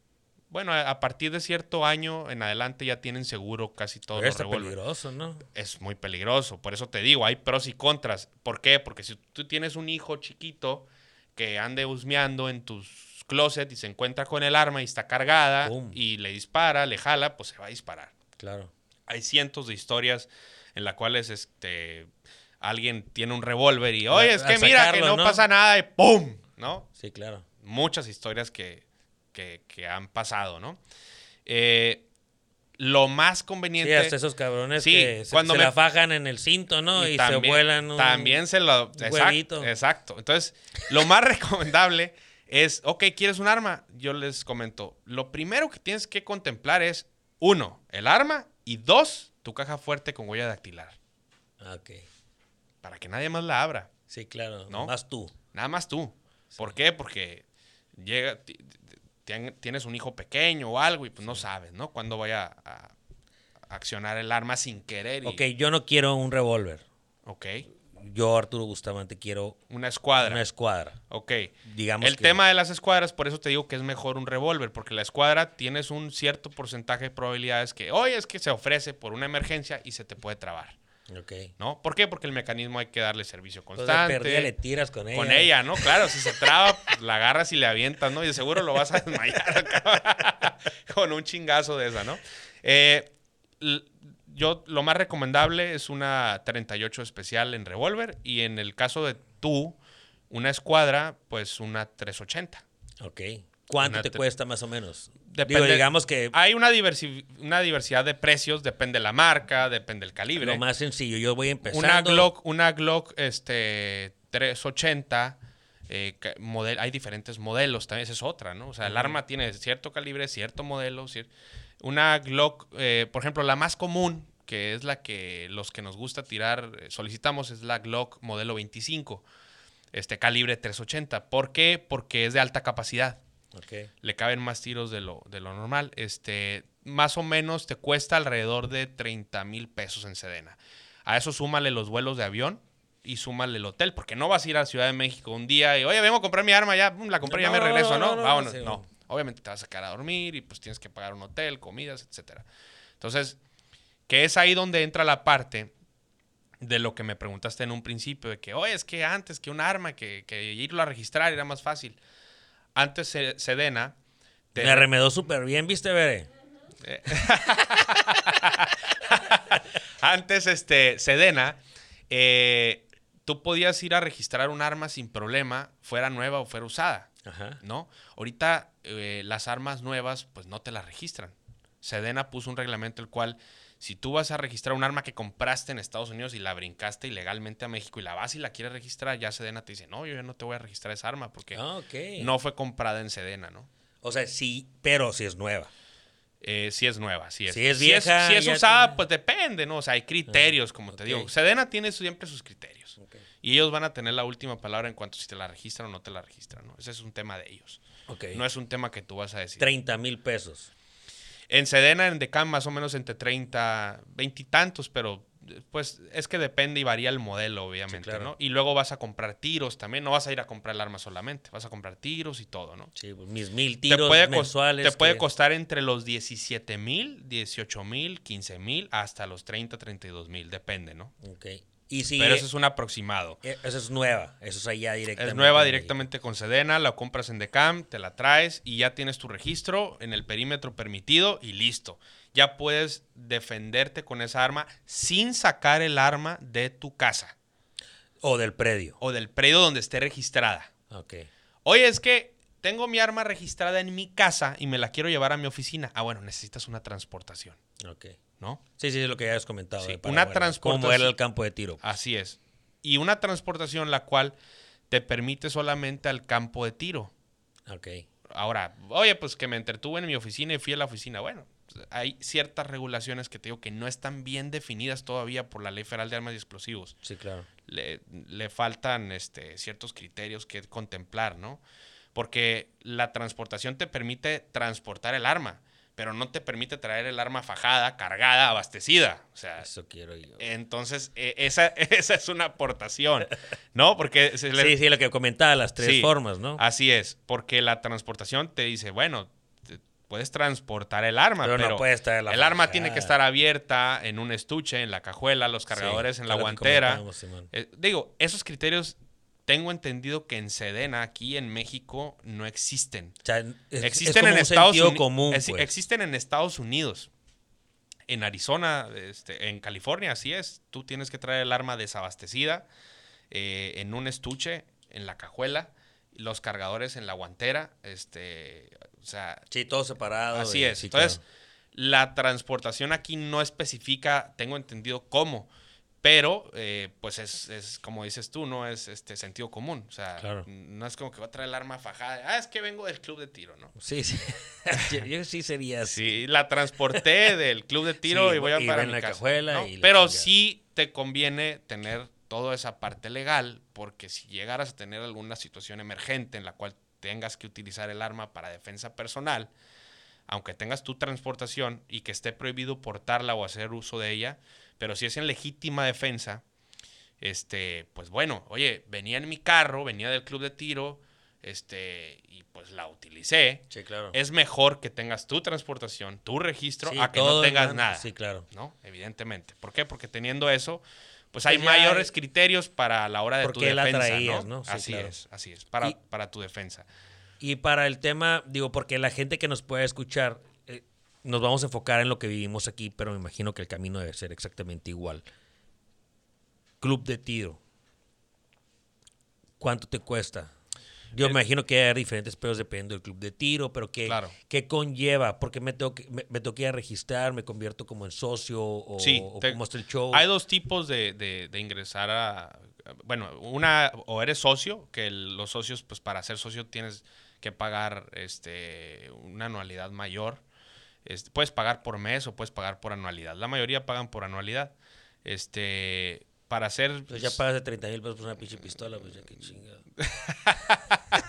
Bueno, a partir de cierto año en adelante ya tienen seguro casi todos Pero los revólveres peligroso, ¿no? es muy peligroso. Por eso te digo, hay pros y contras. ¿Por qué? Porque si tú tienes un hijo chiquito que ande husmeando en tus closet y se encuentra con el arma y está cargada y le dispara, le jala, pues se va a disparar. Claro. Hay cientos de historias en las cuales este alguien tiene un revólver y, oye, es que mira que no, ¿no? pasa nada y ¡pum! ¿No? Sí, claro. muchas historias que, que- que han pasado, ¿no? Eh, lo más Sí, conveniente... hasta esos cabrones Sí, que se, cuando se me- la fajan en el cinto, ¿no? Y, se vuelan un... También se lo... exacto, exacto. Entonces, lo más *laughs* recomendable es, ok, ¿quieres un arma? Yo les comento, lo primero que tienes que contemplar es, uno, el arma y dos, tu caja fuerte con huella dactilar, Ah, Ok. para que nadie más la abra, Sí, claro. ¿No? Más tú. nada más tú. ¿Por qué? Porque llega, ti- ti- tienes un hijo pequeño o algo y pues no sabes, ¿no? Cuándo vaya a, a accionar el arma sin querer. y- Ok, yo no quiero un revólver. Ok. Yo, Arturo Bustamante, quiero Una escuadra. una escuadra. Ok. Digamos El que- tema de las escuadras, por eso te digo que es mejor un revólver, porque la escuadra tienes un cierto porcentaje de probabilidades que, oye, es que se ofrece por una emergencia y se te puede trabar. Ok. ¿no? ¿Por qué? Porque el mecanismo hay que darle servicio Entonces, constante. de perdida le tiras con ella. Con ella, ¿no? Claro, si se traba, pues, la agarras y le avientas, ¿no? Y de seguro lo vas a desmayar *laughs* con un chingazo de esa, ¿no? Eh, yo, lo más recomendable es una 38 especial en revólver y en el caso de tú, una escuadra, pues una 380. Ok. ¿Cuánto te cuesta más o menos? Depende- Digo, digamos que Hay una, diversi- una diversidad de precios, depende de la marca, depende del calibre. lo más sencillo, yo voy empezando. Una Glock, una Glock este, 380, eh, model- hay diferentes modelos, también esa es otra, ¿no? O sea, el arma tiene cierto calibre, cierto modelo. cier- Una Glock, eh, por ejemplo, la más común, que es la que los que nos gusta tirar eh, solicitamos, es la Glock modelo 25, este calibre 380. ¿Por qué? Porque es de alta capacidad Le caben más tiros de lo, de lo normal. Este, más o menos te cuesta alrededor de 30 mil pesos en Sedena. A eso súmale los vuelos de avión y súmale el hotel, porque no vas a ir a Ciudad de México un día y, oye, vengo a comprar mi arma, ya la compré, ya me No, regreso, ¿no? no, no, Vámonos. sí, no. no. Obviamente te vas a quedar a dormir y pues tienes que pagar un hotel, comidas, etcétera. Entonces, que es ahí donde entra la parte de lo que me preguntaste en un principio, de que, oye, es que antes que un arma, que, que irlo a registrar era más fácil. Antes Se- Sedena... te- Me remedó súper bien, ¿viste, Bere? *laughs* Antes, este, Sedena, eh, tú podías ir a registrar un arma sin problema, fuera nueva o fuera usada, Ajá. ¿no? Ahorita eh, las armas nuevas, pues no te las registran. Sedena puso un reglamento el cual, si tú vas a registrar un arma que compraste en Estados Unidos y la brincaste ilegalmente a México y la vas y la quieres registrar, ya Sedena te dice, no, yo ya no te voy a registrar esa arma porque Ah, no fue comprada en Sedena, ¿no? O sea, sí, pero sí es nueva. Eh, si es nueva, si es. Si es vieja, Si es, usada, tiene- pues depende, ¿no? O sea, hay criterios, como te digo. Sedena tiene siempre sus criterios. Y ellos van a tener la última palabra en cuanto si te la registran o no te la registran, ¿no? Ese es un tema de ellos. Ok. No es un tema que tú vas a decir. 30 mil pesos. En Sedena, en Decam, más o menos entre 30, 20 y tantos, pero pues es que depende y varía el modelo, obviamente, claro. ¿no? Y luego vas a comprar tiros también. No vas a ir a comprar el arma solamente, vas a comprar tiros y todo, ¿no? Sí, pues, mis mil te tiros puede, cos- mensuales. te puede costar entre los 17 mil, 18 mil, 15 mil, hasta los 30, 32 mil, depende, ¿no? Ok. Y si Pero eso es un aproximado. eh, eso es nueva. Eso es allá directamente. Es nueva directamente con Sedena, la compras en Decam, te la traes y ya tienes tu registro en el perímetro permitido y listo. Ya puedes defenderte con esa arma sin sacar el arma de tu casa O del predio. o del predio donde esté registrada. Ok. Oye, es que tengo mi arma registrada en mi casa y me la quiero llevar a mi oficina. Ah, bueno, necesitas una transportación, Ok. ¿no? Sí, sí, es lo que ya has comentado. Sí, eh, para, una bueno, transportación- Cómo era el campo de tiro. Así es. Y una transportación la cual te permite solamente al campo de tiro. Ok. Ahora, oye, pues que me entretuve en mi oficina y fui a la oficina. Bueno, hay ciertas regulaciones que te digo que no están bien definidas todavía por la Ley Federal de Armas y Explosivos. Sí, claro. Le, le faltan este, ciertos criterios que contemplar, ¿no? Porque la transportación te permite transportar el arma, pero no te permite traer el arma fajada, cargada, abastecida. O sea, Eso quiero yo. entonces e- esa, *laughs* esa es una aportación, ¿no? Porque se le- Sí, sí, lo que comentaba, las tres Sí, formas, ¿no? Así es, porque la transportación te dice, bueno, puedes transportar el arma, Pero pero, no puedes traer la el arma tiene que estar abierta en un estuche, en la cajuela, los cargadores Sí, en la guantera. Eh, digo, esos criterios tengo entendido que en Sedena, aquí en México, no existen. O sea, es- es existen como en un Estados Unidos. común, pues. Existen en Estados Unidos. En Arizona, este, en California, así es. Tú tienes que traer el arma desabastecida eh, en un estuche, en la cajuela, los cargadores en la guantera. Este, o sea, Sí, todo separado. así es. sí, Entonces, claro. la transportación aquí no especifica, tengo entendido cómo. Pero, eh, pues es, es, como dices tú, no es este sentido común. O sea, Claro. no es como que va a traer el arma fajada. Ah, es que vengo del club de tiro, ¿no? Sí, sí. *laughs* yo, yo sí sería así. Sí, la transporté *laughs* del club de tiro Sí, y voy a y para va en mi la casa, cajuela ¿no? y la Pero sí te conviene tener toda esa parte legal, porque si llegaras a tener alguna situación emergente en la cual tengas que utilizar el arma para defensa personal, aunque tengas tu transportación y que esté prohibido portarla o hacer uso de ella, pero si es en legítima defensa, este, pues bueno, oye, venía en mi carro, venía del club de tiro, este, y pues la utilicé. Sí, claro. Es mejor que tengas tu transportación, tu registro, Sí, a que no tengas nada. Sí, claro. ¿No? Evidentemente. ¿Por qué? Porque teniendo eso, pues hay ya mayores criterios para la hora de ¿Por tu qué la defensa, traías, ¿no? no? Sí, así claro. es, así es, para, Y- para tu defensa. Y para el tema, digo, porque la gente que nos puede escuchar, nos vamos a enfocar en lo que vivimos aquí, pero me imagino que el camino debe ser exactamente igual. Club de tiro. ¿Cuánto te cuesta? Yo El- me imagino que hay diferentes pedos dependiendo del club de tiro, pero ¿qué, Claro. qué conlleva? Porque me tengo, que, me, me tengo que ir a registrar, me convierto como en socio o, Sí, o te- cómo está el show. Hay dos tipos de, de- de ingresar a... Bueno, una, o eres socio, que el- los socios, pues para ser socio tienes que pagar este, una anualidad mayor. Este, puedes pagar por mes o puedes pagar por anualidad. La mayoría pagan por anualidad. Este, para hacer... Pues ya pagas de 30 mil pesos por una pinche pistola, pues ya que chingada. *laughs*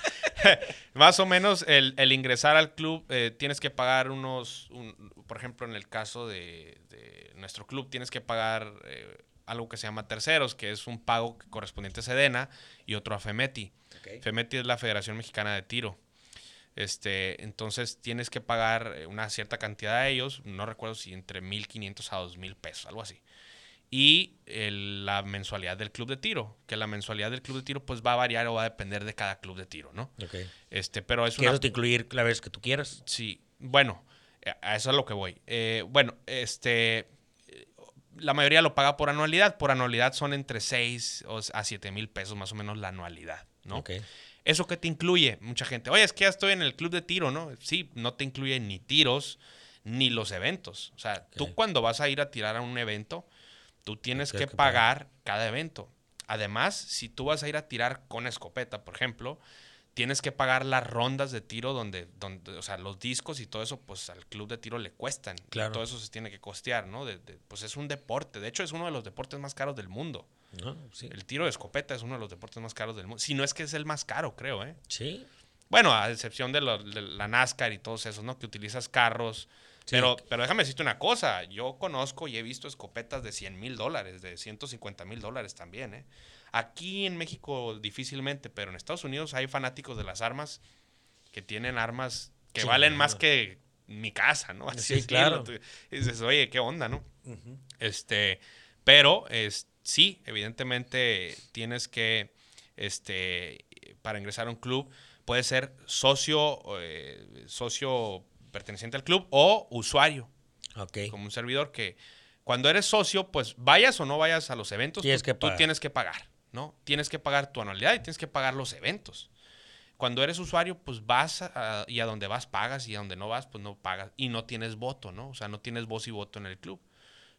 Más o menos el, el ingresar al club eh, tienes que pagar unos, un- por ejemplo, en el caso de, de nuestro club tienes que pagar eh, algo que se llama terceros, que es un pago correspondiente a Sedena y otro a FEMETI. FEMETI es la Federación Mexicana de Tiro. Este, entonces tienes que pagar eh, una cierta cantidad a ellos, no recuerdo si entre 1.500 a 2.000 pesos, algo así. Y el- la mensualidad del club de tiro, que la mensualidad del club de tiro pues va a variar o va a depender de cada club de tiro, ¿no? Ok. Este, pero es Que una... te incluir la vez que tú quieras. Sí, bueno, eh, a eso es a lo que voy. Eh, bueno, este, la mayoría lo paga por anualidad. Por anualidad son entre 6 o a 7 mil pesos más o menos la anualidad, ¿no? Ok. ¿Eso qué te incluye? Mucha gente, oye, es que ya estoy en el club de tiro, ¿no? Sí, no te incluye ni tiros ni los eventos. O sea, tú cuando vas a ir a tirar a un evento, tú tienes que, que pagar. pagar cada evento. Además, si tú vas a ir a tirar con escopeta, por ejemplo, tienes que pagar las rondas de tiro donde, donde o sea, los discos y todo eso, pues al club de tiro le cuestan. Y Claro. todo eso se tiene que costear, ¿no? De- de- pues es un deporte. De hecho, es uno de los deportes más caros del mundo. ¿No? Sí. El tiro de escopeta es uno de los deportes más caros del mundo. Si no es que es el más caro, creo, ¿eh? Sí. Bueno, a excepción de, lo- de la NASCAR y todos esos, ¿no? Que utilizas carros. Sí. Pero, pero déjame decirte una cosa. Yo conozco y he visto escopetas de 100 mil dólares, de 150 mil dólares también, ¿eh? Aquí en México difícilmente, pero en Estados Unidos hay fanáticos de las armas que tienen armas que Sí, valen más que mi casa, ¿no? *laughs* Sí, decirlo. claro. Dices, oye, ¿qué onda, no? Este, pero es, sí, evidentemente tienes que, este, para ingresar a un club, puede ser socio, eh, socio perteneciente al club o usuario, Ok. como un servidor que cuando eres socio, pues vayas o no vayas a los eventos, Tienes tú, que tú tienes que pagar, ¿no? Tienes que pagar tu anualidad y tienes que pagar los eventos. Cuando eres usuario, pues vas a- y a donde vas pagas y a donde no vas, pues no pagas y no tienes voto, ¿no? O sea, no tienes voz y voto en el club.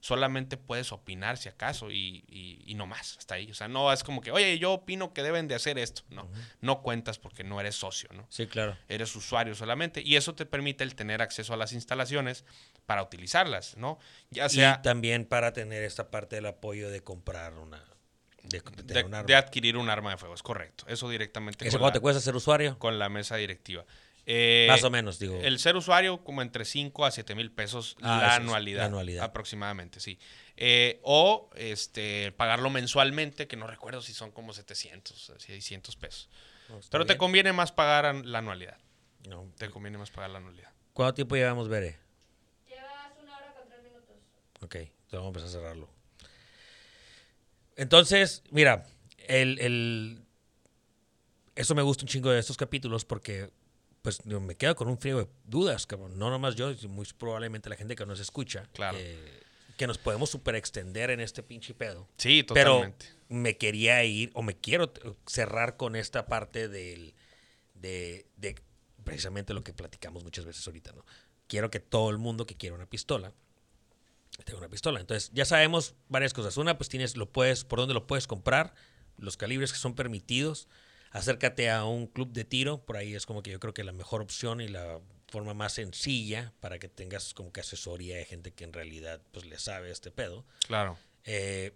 Solamente puedes opinar si acaso y, y, y no más, hasta ahí. O sea, no es como que, oye, yo opino que deben de hacer esto. No, no cuentas porque no eres socio, ¿no? Sí, claro. eres usuario solamente y eso te permite el tener acceso a las instalaciones para utilizarlas, ¿no? Ya sea y también para tener esta parte del apoyo de comprar una. De, de de, tener un arma. de adquirir un arma de fuego, es correcto. Eso directamente ¿Eso cuánto te cuesta ser usuario? con la mesa directiva. Eh, Más o menos, digo. El ser usuario como entre 5 a 7 mil pesos Ah, la anualidad, la anualidad. Aproximadamente, sí. Eh, o este pagarlo mensualmente, que no recuerdo si son como 700, 600 pesos. No, Pero te conviene más pagar la anualidad. No. Te conviene más pagar la anualidad. ¿Cuánto tiempo llevamos, Bere? Llevas una hora con tres minutos. Ok, entonces vamos a empezar a cerrarlo. Entonces, mira, el, el- eso me gusta un chingo de estos capítulos porque pues me quedo con un frío de dudas, cabrón. No nomás yo, sino muy probablemente la gente que nos escucha. Claro. eh, que nos podemos super extender en este pinche pedo. Sí, Pero totalmente. me quería ir, o me quiero cerrar con esta parte del, de, de precisamente lo que platicamos muchas veces ahorita, ¿no? Quiero que todo el mundo que quiera una pistola tenga una pistola. Entonces, ya sabemos varias cosas. Una, pues tienes, lo puedes, por dónde lo puedes comprar, los calibres que son permitidos. Acércate a un club de tiro, por ahí es como que yo creo que la mejor opción y la forma más sencilla para que tengas como que asesoría de gente que en realidad pues le sabe este pedo. Claro. Eh,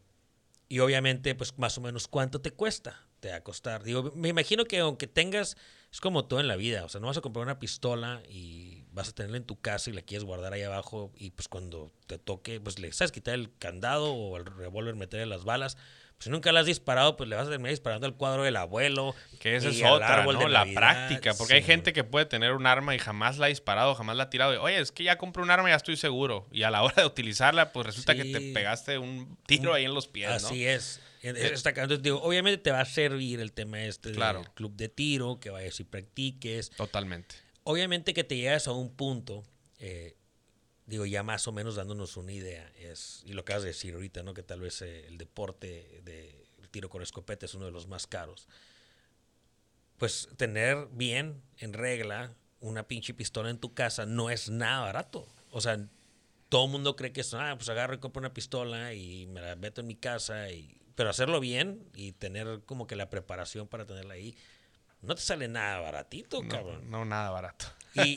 y obviamente, pues más o menos cuánto te cuesta, te va a costar. Digo, me imagino que aunque tengas, es como todo en la vida, o sea, no vas a comprar una pistola y vas a tenerla en tu casa y la quieres guardar ahí abajo y pues cuando te toque, pues le sabes quitar el candado o el revólver, meterle las balas, Si nunca la has disparado, pues le vas a terminar disparando al cuadro del abuelo. Que esa es otra, árbol ¿no? de La práctica. Porque hay gente que puede tener un arma y jamás la ha disparado, jamás la ha tirado. Y, Oye, es que ya compré un arma y ya estoy seguro. Y a la hora de utilizarla, pues resulta que te pegaste un tiro ahí en los pies, ¿no? Así es. En- está acá. Entonces, digo, obviamente te va a servir el tema este Claro. del club de tiro, que vayas y practiques. Totalmente. Obviamente que te llegas a un punto, eh, digo, ya más o menos dándonos una idea, es, y lo acabas de decir ahorita, ¿no? Que tal vez eh, el deporte de el tiro con escopeta es uno de los más caros. Pues tener bien, en regla, una pinche pistola en tu casa no es nada barato. O sea, todo el mundo cree que es, ah, pues agarro y compro una pistola y me la meto en mi casa, y, pero hacerlo bien y tener como que la preparación para tenerla ahí, no te sale nada baratito, No, cabrón. no, nada barato. Y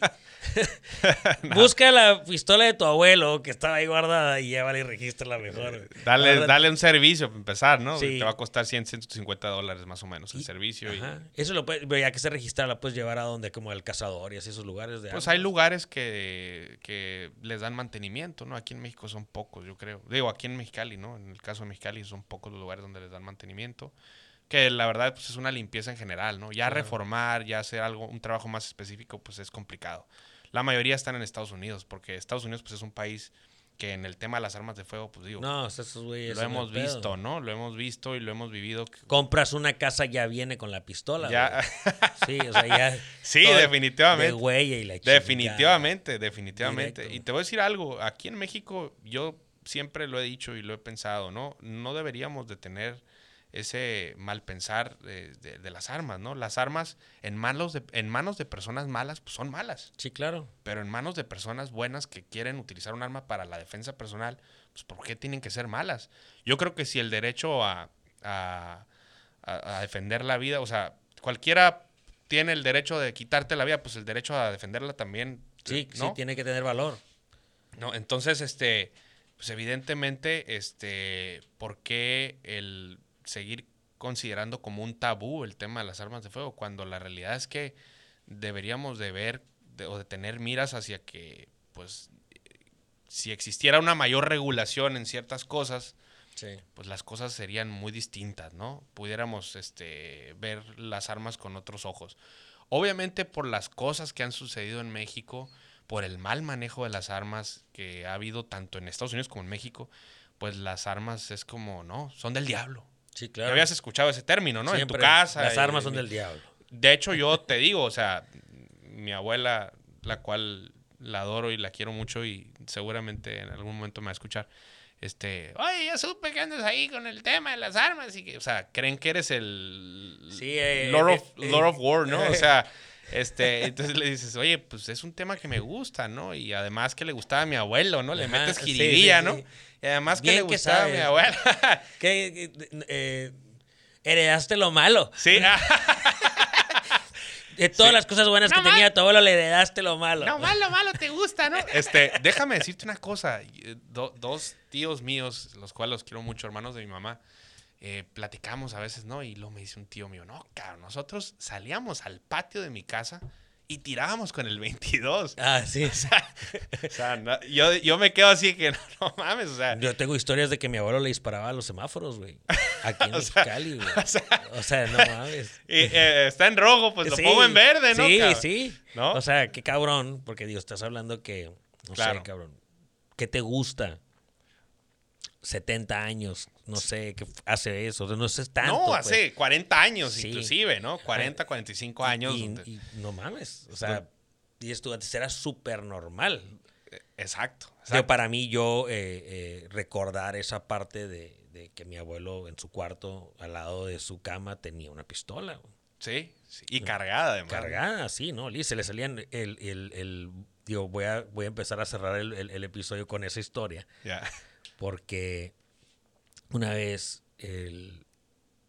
*laughs* busca la pistola de tu abuelo que estaba ahí guardada y llévala y regístrala mejor. Dale, Ahora- dale un servicio para empezar, ¿no? Sí. Te va a costar 100, 150 dólares más o menos el Y- servicio. y-. Eso lo puedes, ya que se registra, la puedes llevar a donde, como el cazador y así esos lugares de Pues hay lugares que, que les dan mantenimiento, ¿no? Aquí en México son pocos, yo creo. Digo, aquí en Mexicali, ¿no? En el caso de Mexicali son pocos los lugares donde les dan mantenimiento. Que la verdad, pues es una limpieza en general, ¿no? Ya Claro. reformar, ya hacer algo, un trabajo más específico, pues es complicado. La mayoría están en Estados Unidos, porque Estados Unidos, pues es un país que en el tema de las armas de fuego, pues digo, No, esos güeyes lo hemos pedo. visto, ¿no? Lo hemos visto y lo hemos vivido. Compras una casa, ya viene con la pistola. Ya, güey. Sí, o sea, ya. *laughs* sí, definitivamente. De huella y la chingada. Definitivamente, definitivamente. Directo. Y te voy a decir algo, aquí en México yo siempre lo he dicho y lo he pensado, ¿no? No deberíamos de tener ese mal pensar de, de- de las armas, ¿no? Las armas en manos, de, en manos de personas malas pues son malas, Sí, claro. pero en manos de personas buenas que quieren utilizar un arma para la defensa personal, pues ¿por qué tienen que ser malas? Yo creo que si el derecho a, a- a- a defender la vida, o sea, cualquiera tiene el derecho de quitarte la vida, pues el derecho a defenderla también. Sí, ¿no? sí, tiene que tener valor. No, entonces, este, pues evidentemente, este, ¿por qué el seguir considerando como un tabú el tema de las armas de fuego? Cuando la realidad es que deberíamos de ver de- o de tener miras hacia que, pues, si existiera una mayor regulación en ciertas cosas, Sí. pues las cosas serían muy distintas, ¿no? Pudiéramos este, ver las armas con otros ojos. Obviamente por las cosas que han sucedido en México, por el mal manejo de las armas que ha habido tanto en Estados Unidos como en México, pues las armas es como, no, son del diablo. Sí, Ya claro. habías escuchado ese término, ¿no? Siempre en tu casa. Las y- armas son del diablo. de hecho, yo te digo, o sea, mi abuela, la cual la adoro y la quiero mucho y seguramente en algún momento me va a escuchar, este, oye, ya supe que andas ahí con el tema de las armas y que, o sea, creen que eres el Sí, eh, Lord, eh, of, eh, Lord of War, ¿no? O sea, este, entonces le dices, oye, pues es un tema que me gusta, ¿no? Y además que le gustaba a mi abuelo, ¿no? Le Ajá, metes sí, jiribilla, sí, ¿no? sí. Y además que Bien le que gustaba a mi sabes. abuela. *laughs* ¿Qué, eh, heredaste lo malo. sí, *laughs* De todas Sí. las cosas buenas No que tenía tu abuelo, le heredaste lo malo. No, malo, malo, te gusta, ¿no? *laughs* Este, déjame decirte una cosa. Eh, do- dos tíos míos, los cuales los quiero mucho, hermanos de mi mamá, eh, platicamos a veces, ¿no? Y luego me dice un tío mío, no, cabrón, nosotros salíamos al patio de mi casa y tirábamos con el 22. *laughs* Ah, sí. *laughs* O sea, no- yo, yo me quedo así que no, *laughs* no mames, o sea, Yo tengo historias de que mi abuelo le disparaba a los semáforos, güey. Aquí en O sea, Mexicali, güey. o sea, O sea, no mames. y, eh, está en rojo, pues lo Sí, pongo en verde, ¿no? Sí, cabrón? sí. ¿No? O sea, qué cabrón, porque Dios, estás hablando que, no Claro. sé, cabrón, ¿qué te gusta? 70 años, no sé, qué hace eso, no sé tanto. no, pues. hace 40 años Sí. inclusive, ¿no? 40, 45 años. Y, donde- y no mames, o sea, y esto antes era súper normal. Exacto. Digo, exacto. para mí, yo eh, eh, recordar esa parte de, de que mi abuelo en su cuarto, al lado de su cama, tenía una pistola. Sí, sí, y cargada además. Cargada, sí, ¿no? Y se le salían el, el, el- digo, voy a, voy a empezar a cerrar el, el- el episodio con esa historia, Ya. porque una vez él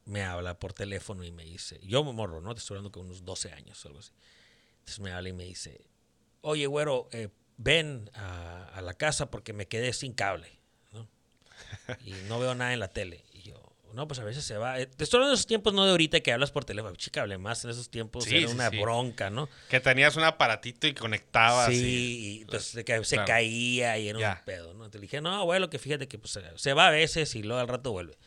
me habla por teléfono y me dice, yo me morro, ¿no? Te estoy hablando con unos 12 años o algo así. Entonces me habla y me dice, oye, güero, eh, ven a, a la casa porque me quedé sin cable, ¿no? *laughs* Y no veo nada en la tele. No, pues a veces se va. Eh, Te estoy hablando de esos tiempos, no de ahorita que hablas por teléfono. Chica, hable más en esos tiempos. Sí, era sí, una sí. bronca, ¿no? Que tenías un aparatito y conectabas. Sí, y de que se Claro. caía y era Ya. un pedo, ¿no? Le dije, no, abuelo, que fíjate que pues, se va a veces y luego al rato vuelve.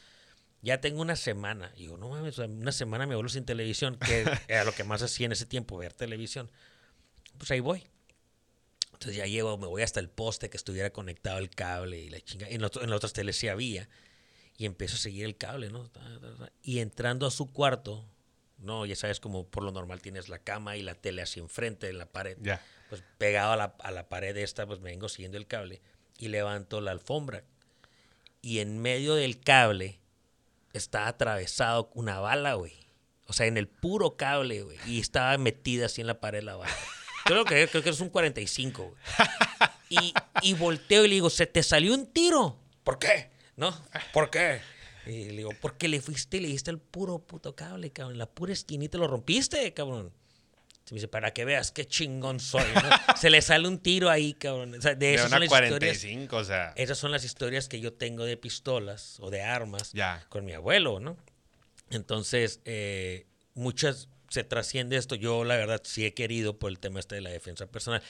ya tengo una semana. Y digo, no mames, una semana me vuelvo sin televisión, que *laughs* era lo que más hacía en ese tiempo, ver televisión. Pues ahí voy. Entonces ya llego, me voy hasta el poste que estuviera conectado el cable y la chinga. En, otro- en las otras teles sí había. Y empiezo a seguir el cable, ¿no? Y entrando a su cuarto, no, ya sabes, como por lo normal tienes la cama y la tele así enfrente de la pared. Pues pegado a la, a la pared esta, pues me vengo siguiendo el cable y levanto la alfombra. Y en medio del cable está atravesado una bala, güey. O sea, en el puro cable, güey. Y estaba metida así en la pared la bala. Creo que, creo que es un 45, güey. Y, y volteo y le digo, ¿se te salió un tiro? ¿Por qué? ¿No? ¿Por qué? Y le digo, porque le fuiste y le diste el puro puto cable, cabrón. La pura esquinita lo rompiste, cabrón. Se me dice, para que veas qué chingón soy, ¿no? *laughs* Se le sale un tiro ahí, cabrón. O sea, de De esas una son las historias. 45, o sea. Esas son las historias que yo tengo de pistolas o de armas Ya. con mi abuelo, ¿no? Entonces, eh, muchas se trasciende esto. Yo, la verdad, sí he querido por el tema este de la defensa personal,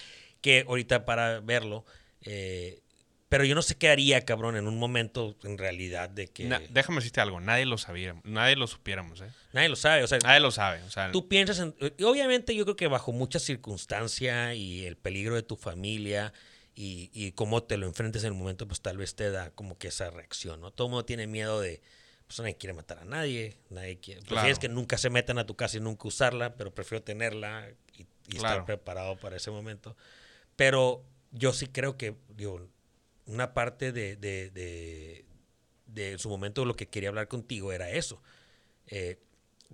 que ahorita para verlo, eh, pero yo no sé qué haría, cabrón, en un momento en realidad de que Na- déjame decirte algo, nadie lo sabía, nadie lo supiéramos, ¿eh? nadie lo sabe. O sea, Nadie lo sabe, o sea, tú piensas en... Obviamente yo creo que bajo mucha circunstancia y el peligro de tu familia y, y cómo te lo enfrentes en el momento, pues tal vez te da como que esa reacción, ¿no? Todo el mundo tiene miedo de... Pues nadie quiere matar a nadie, nadie quiere... Claro. Prefieres que nunca se metan a tu casa y nunca usarla, pero prefiero tenerla y, y estar preparado para ese momento. Pero yo sí creo que, digo, una parte de, de, de, de su momento lo que quería hablar contigo era eso. Eh,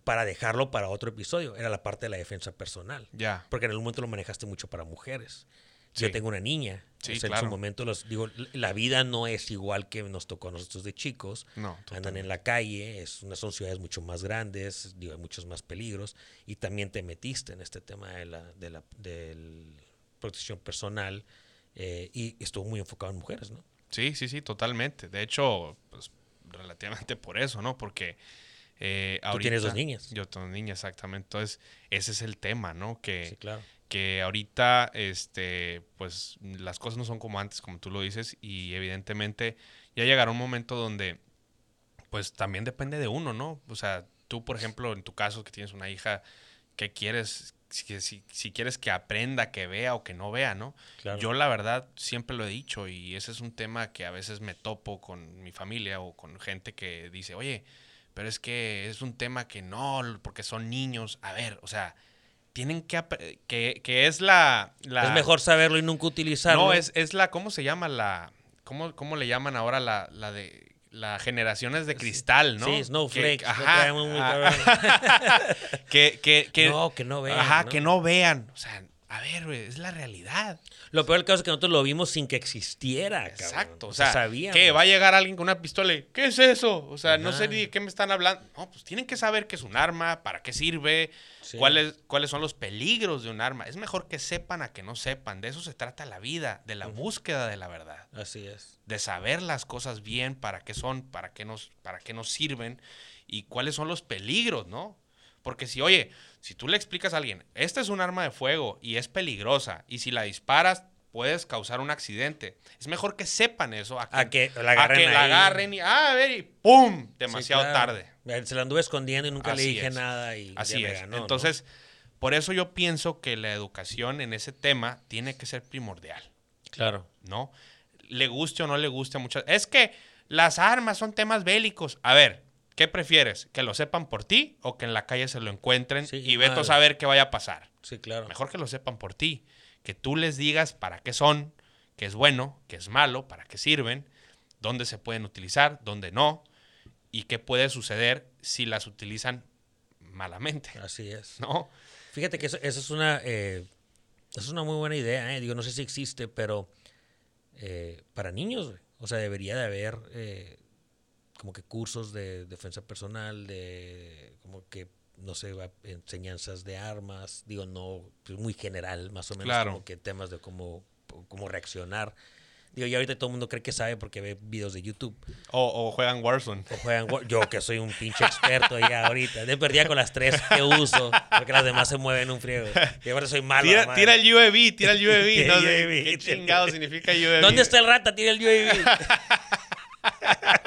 para dejarlo para otro episodio, era la parte de la defensa personal. ya. Porque en algún momento lo manejaste mucho para mujeres. Sí. Yo tengo una niña. Sí, o sea, En su momento, los, digo, la vida no es igual que nos tocó a nosotros de chicos. No, Andan en la calle, es una, son ciudades mucho más grandes, digo, hay muchos más peligros. Y también te metiste en este tema de la, de la del protección personal eh, y estuvo muy enfocado en mujeres, ¿no? Sí, sí, sí, totalmente. De hecho, pues relativamente *laughs* por eso, ¿no? Porque eh, Tú tienes dos ahorita- niñas. Yo tengo niñas, exactamente. Entonces, ese es el tema, ¿no? Que, Sí, claro. que ahorita, este, pues las cosas no son como antes, como tú lo dices, y evidentemente ya llegará un momento donde, pues también depende de uno, ¿no? O sea, tú, por ejemplo, en tu caso, que tienes una hija, ¿qué quieres? Si, si- si quieres que aprenda, que vea o que no vea, ¿no? Claro. Yo la verdad siempre lo he dicho y ese es un tema que a veces me topo con mi familia o con gente que dice, oye, pero es que es un tema que no, porque son niños. A ver, o sea, tienen que... que, que es la, la- Es mejor saberlo y nunca utilizarlo. No, es, es la... ¿Cómo se llama la... ¿Cómo, cómo le llaman ahora la, la de... La generaciones de cristal, ¿no? Sí, snowflakes. Que, ajá, *laughs* que, que, que- no, que no vean. ajá, ¿no? que no vean. O sea, a ver, güey, es la realidad. Lo peor del caso es que nosotros lo vimos sin que existiera. cabrón. Exacto. O sea, sabíamos. que va a llegar alguien con una pistola y, ¿qué es eso? O sea, no sé ni de qué me están hablando. No, pues tienen que saber qué es un arma, para qué sirve, Sí. cuáles, cuáles son los peligros de un arma. Es mejor que sepan a que no sepan. De eso se trata la vida, de la búsqueda de la verdad. Así es. De saber las cosas bien, para qué son, para qué nos, para qué nos sirven y cuáles son los peligros, ¿no? Porque si, oye, si tú le explicas a alguien, esta es un arma de fuego y es peligrosa, y si la disparas puedes causar un accidente, es mejor que sepan eso a que, A que la a agarren. que la agarren y, ah, a ver, y ¡pum! Sí, Demasiado claro. tarde. Se la anduve escondiendo y nunca le dije es. nada. Y Así es. ganó, ¿no? Entonces, por eso yo pienso que la educación en ese tema tiene que ser primordial. Claro. ¿no? Le guste o no le guste a muchas. Es que las armas son temas bélicos. A ver, ¿qué prefieres? ¿Que lo sepan por ti o que en la calle se lo encuentren Sí, y veto a saber qué vaya a pasar? Sí, claro. Mejor que lo sepan por ti. Que tú les digas para qué son, qué es bueno, qué es malo, para qué sirven, dónde se pueden utilizar, dónde no, y qué puede suceder si las utilizan malamente, Así es. ¿no? Fíjate que eso, eso es una eh, eso es una muy buena idea, ¿eh? Digo, no sé si existe, pero eh, para niños. O sea, debería de haber eh, como que cursos de defensa personal, de como que, no sé, enseñanzas de armas, digo, no, pues muy general, más o menos, Claro. como que temas de cómo, cómo reaccionar. Digo, ya ahorita todo el mundo cree que sabe porque ve videos de YouTube. O, o juegan Warzone. O juegan War- Yo que soy un pinche experto ya ahorita. De perdida con las tres que uso. Porque las demás se mueven un friego. Y ahora soy malo. Tira, tira el UAV, tira el UAV. No sé qué chingado significa UAV. ¿Dónde está el rata? Tira el UAV. *laughs*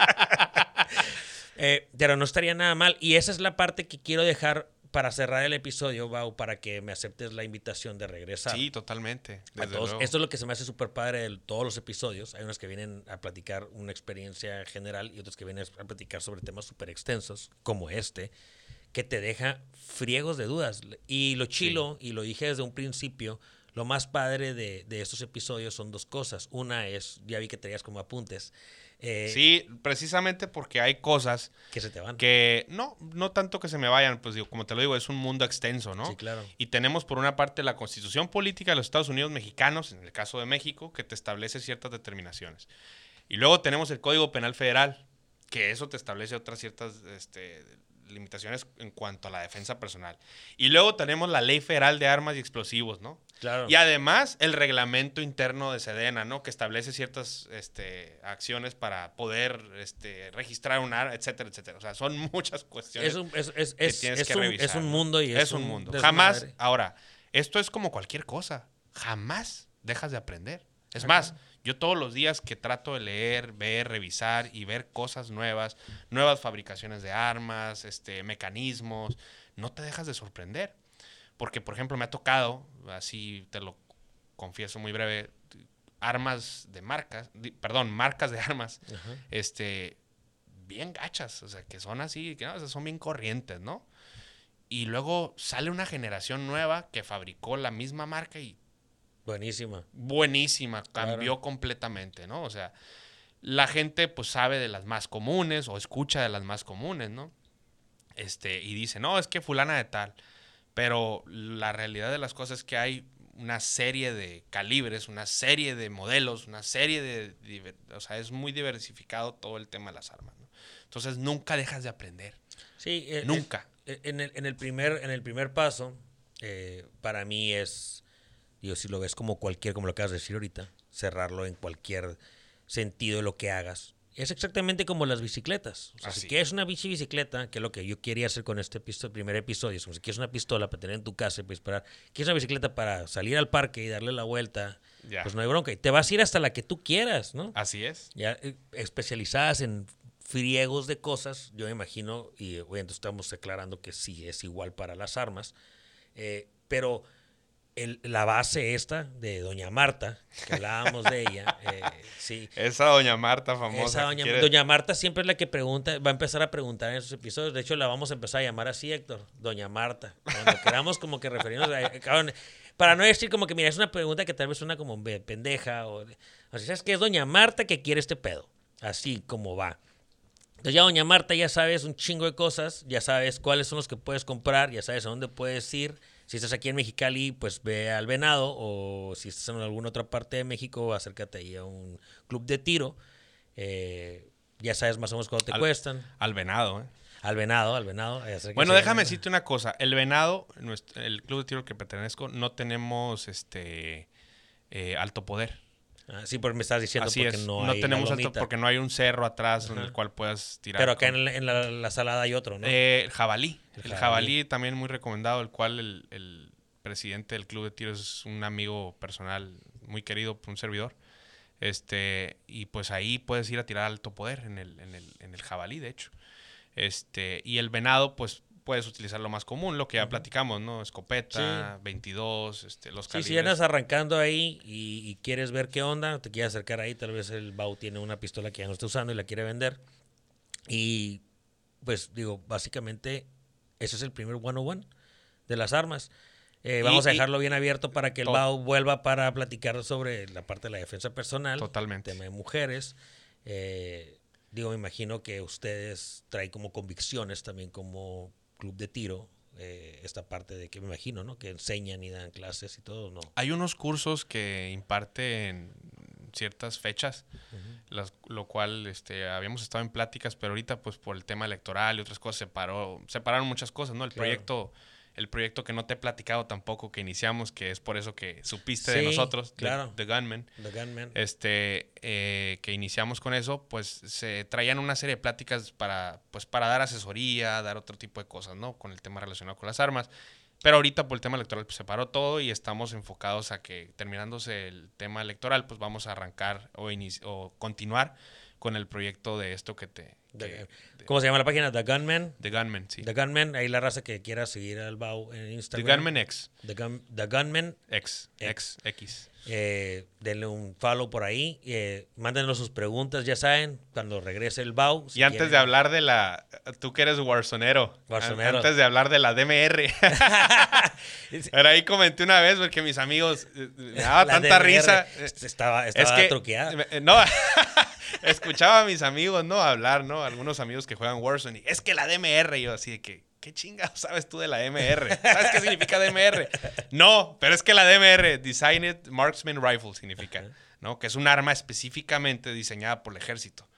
Eh, pero no estaría nada mal. Y esa es la parte que quiero dejar para cerrar el episodio, Bau, para que me aceptes la invitación de regresar. Sí, totalmente. Desde todos. luego. Esto es lo que se me hace súper padre de todos los episodios. Hay unos que vienen a platicar una experiencia general y otros que vienen a platicar sobre temas súper extensos, como este, que te deja friegos de dudas. Y lo chilo, y lo dije desde un principio, lo más padre de, de estos episodios son dos cosas. Una es, ya vi que traías como apuntes, eh, Sí, precisamente porque hay cosas que se te van. que no, no tanto que se me vayan, pues digo, como te lo digo, es un mundo extenso, ¿no? Sí, claro. Y tenemos por una parte la constitución política de los Estados Unidos mexicanos, en el caso de México, que te establece ciertas determinaciones. Y luego tenemos el Código Penal Federal, que eso te establece otras ciertas este, limitaciones en cuanto a la defensa personal. Y luego tenemos la Ley Federal de Armas y Explosivos, ¿no? Claro. Y además el reglamento interno de Sedena, ¿no? Que establece ciertas este, acciones para poder este, registrar un arma, etcétera, etcétera. O sea, son *laughs* muchas cuestiones es un, es, es, que es- tienes es que un, revisar. es un mundo y es, es un mundo. Jamás, ahora, esto es como cualquier cosa. Jamás dejas de aprender. Es más, yo todos los días que trato de leer, ver, revisar y ver cosas nuevas, nuevas fabricaciones de armas, este, mecanismos, no te dejas de sorprender. Porque, por ejemplo, me ha tocado, así te lo confieso muy breve, armas de marcas, perdón, marcas de armas, Ajá. este, bien gachas, o sea, que son así, que no, o sea, son bien corrientes, ¿no? Y luego sale una generación nueva que fabricó la misma marca y Buenísima. buenísima, Claro. cambió completamente, ¿no? O sea, la gente pues sabe de las más comunes o escucha de las más comunes, ¿no? Este, y dice, no, es que fulana de tal. Pero la realidad de las cosas es que hay una serie de calibres, una serie de modelos, una serie de... O sea, es muy diversificado todo el tema de las armas, ¿no? Entonces nunca dejas de aprender. Sí, eh, Nunca. eh, en, el, en, el primer, en el primer paso, eh, para mí es, digo, si lo ves como cualquier, como lo acabas de decir ahorita, cerrarlo en cualquier sentido de lo que hagas. Es exactamente como las bicicletas. O sea, si Así. quieres una bici bicicleta, que es lo que yo quería hacer con este episto- primer episodio, es como si quieres una pistola para tener en tu casa y para disparar, quieres una bicicleta para salir al parque y darle la vuelta, Ya. pues no hay bronca. Y te vas a ir hasta la que tú quieras, ¿no? Así es. ya eh, especializadas en friegos de cosas, yo me imagino, y obviamente estamos aclarando que sí es igual para las armas, eh, pero el- la base esta de Doña Marta, que hablábamos de ella, eh, sí. Esa doña Marta famosa. Esa doña, Marta siempre es la que pregunta, va a empezar a preguntar en esos episodios. De hecho, la vamos a empezar a llamar así, Héctor. Doña Marta. Cuando queramos como que referirnos a. cabrón, para no decir como que, mira, es una pregunta que tal vez suena como pendeja. O, o sea, ¿sabes qué es Doña Marta que quiere este pedo? Así como va. Entonces ya Doña Marta ya sabes un chingo de cosas, ya sabes cuáles son los que puedes comprar, ya sabes a dónde puedes ir. Si estás aquí en Mexicali, pues ve al Venado, o si estás en alguna otra parte de México, acércate ahí a un club de tiro. Eh, ya sabes más o menos cuánto te Al- cuestan. Al venado, ¿eh? Al Venado, al Venado. eh, Bueno, déjame decirte una cosa. El Venado, nuestro- el club de tiro al que pertenezco, no tenemos este eh, alto poder. Ah, sí, porque me estás diciendo Así porque es. no No, hay tenemos alto porque no hay un cerro atrás en el cual puedas tirar. Pero acá con- en, la, en la- la salada hay otro, ¿no? Eh, el jabalí. El El, jabalí. jabalí. también muy recomendado, el cual el, el presidente del club de tiro es un amigo personal muy querido un servidor. Este, y pues ahí puedes ir a tirar alto poder en el, en el, en el jabalí, de hecho. Este, y el venado, pues puedes utilizar lo más común, lo que ya platicamos, ¿no? Escopeta, 22, este, los Sí, calibres. si andas arrancando ahí y, y quieres ver qué onda, te quieres acercar ahí, tal vez el Bau tiene una pistola que ya no está usando y la quiere vender. Y pues digo, básicamente ese es el primer 101 de las armas. Eh, Y- vamos a y- dejarlo bien abierto para que el Bau vuelva para platicar sobre la parte de la defensa personal. Totalmente. tema de mujeres. Eh, digo, me imagino que ustedes traen como convicciones también como club de tiro, eh, esta parte de que me imagino, ¿no? Que enseñan y dan clases y todo, ¿no? Hay unos cursos que imparten ciertas fechas, las- lo cual este, habíamos estado en pláticas, pero ahorita pues por el tema electoral y otras cosas se paró, se pararon muchas cosas, ¿no? El Claro. proyecto, el proyecto que no te he platicado tampoco que iniciamos, que es por eso que supiste Sí, de nosotros, claro. The Gunman, The Gunman. este, eh, que iniciamos con eso, pues se traían una serie de pláticas para, pues, para dar asesoría, dar otro tipo de cosas, ¿no? Con el tema relacionado con las armas. Pero ahorita por el tema electoral pues, se paró todo y estamos enfocados a que terminándose el tema electoral, pues vamos a arrancar o, o continuar con el proyecto de esto que te, The- ¿Cómo se llama la página? The Gunman. The Gunman, sí. The Gunman, ahí la raza que quiera seguir al Bau en The Instagram. Gunman X. The, Gun- The Gunman. X. X. X. X. Eh, denle un follow por ahí. Eh, mándenos sus preguntas, ya saben, cuando regrese el Bau. si Y antes quieren. de hablar de la. Tú que eres Warzonero. Warzonero. Antes de hablar de la DMR. *laughs* *laughs* Pero ahí comenté una vez porque mis amigos. eh, Me daba La tanta DMR risa. Estaba, estaba es que. truqueada. me- eh, No. *laughs* escuchaba a mis amigos, ¿no? Hablar, ¿no? Algunos amigos que juegan Warzone. Y es que la DMR. Y yo así de que. ¿Qué chingados sabes tú de la DMR? ¿Sabes qué significa DMR? No, pero es que la DMR, Designed Marksman Rifle, significa, ¿no? Que es un arma específicamente diseñada por el ejército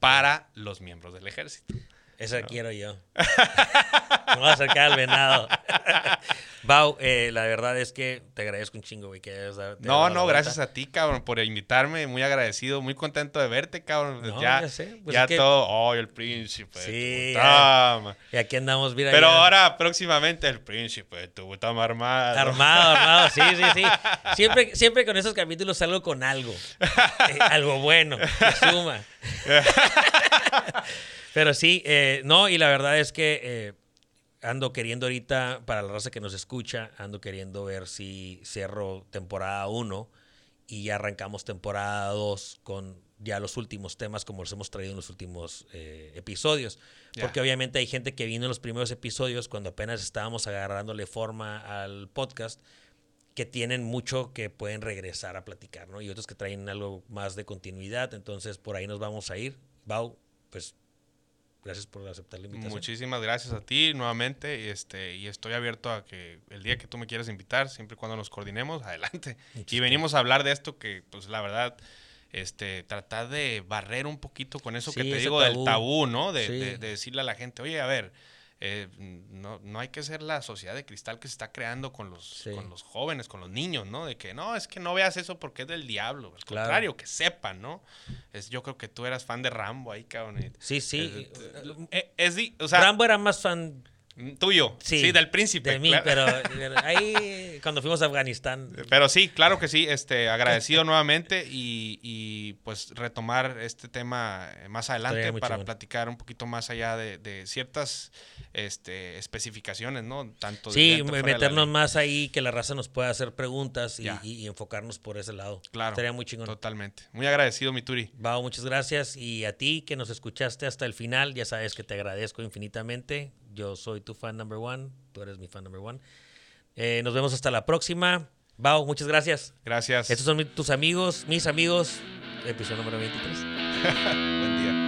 para los miembros del ejército. Esa quiero yo. Me voy a acercar al venado. *laughs* Bau, eh, la verdad es que te agradezco un chingo, güey, que dado- No, no, gracias a ti, cabrón, por invitarme. Muy agradecido, muy contento de verte, cabrón. No, ya, ya sé, pues ya es que- todo. Oh, el príncipe. Sí, ya. Y aquí andamos, mira. Pero ya. ahora, próximamente, el príncipe de tu Butama armado. Armado, armado, sí, sí, sí. *laughs* Siempre, siempre con esos capítulos salgo con algo. Eh, algo bueno, que suma. *laughs* Pero sí, eh, no, y la verdad es que eh, ando queriendo ahorita, para la raza que nos escucha, ando queriendo ver si cierro temporada 1 y ya arrancamos temporada 2 con ya los últimos temas como los hemos traído en los últimos eh, episodios. Porque obviamente hay gente que vino en los primeros episodios cuando apenas estábamos agarrándole forma al podcast que tienen mucho que pueden regresar a platicar, ¿no? Y otros que traen algo más de continuidad, entonces por ahí nos vamos a ir. Bau, pues gracias por aceptar la invitación. Muchísimas gracias a ti nuevamente. y Este, y estoy abierto a que el día que tú me quieras invitar, siempre y cuando nos coordinemos, *laughs* adelante. Y venimos a hablar de esto que, pues la verdad, este, tratar de barrer un poquito con eso que te digo tabú. del tabú, ¿no? De, Sí. de- de decirle a la gente, oye, a ver, eh, no, no hay que ser la sociedad de cristal que se está creando con los, Sí. con los jóvenes, con los niños, ¿no? De que no, es que no veas eso porque es del diablo. Al Claro. contrario, que sepan, ¿no? Es, yo creo que tú eras fan de Rambo ahí, cabrón. Sí, sí. eh, es, di- o sea, Rambo era más fan Tuyo. sí, Sí, del príncipe. de mí, claro. pero, *laughs* ahí cuando fuimos a Afganistán. Pero sí, claro que sí. Este, agradecido nuevamente y, y, pues retomar este tema eh, más adelante para chingón. platicar un poquito más allá de, de ciertas este, especificaciones, ¿no? Tanto Sí, meternos más ahí, que la raza nos pueda hacer preguntas y, Ya. y- y enfocarnos por ese lado. Claro. Estaría muy chingón. Totalmente. Muy agradecido, mi Turi. Bau, muchas gracias. Y a ti que nos escuchaste hasta el final, ya sabes que te agradezco infinitamente. Yo soy tu fan number one, tú eres mi fan number one. Eh, nos vemos hasta la próxima. Bau, muchas gracias. Gracias. Estos son tus amigos, mis amigos, episodio número 23. *laughs* Buen día.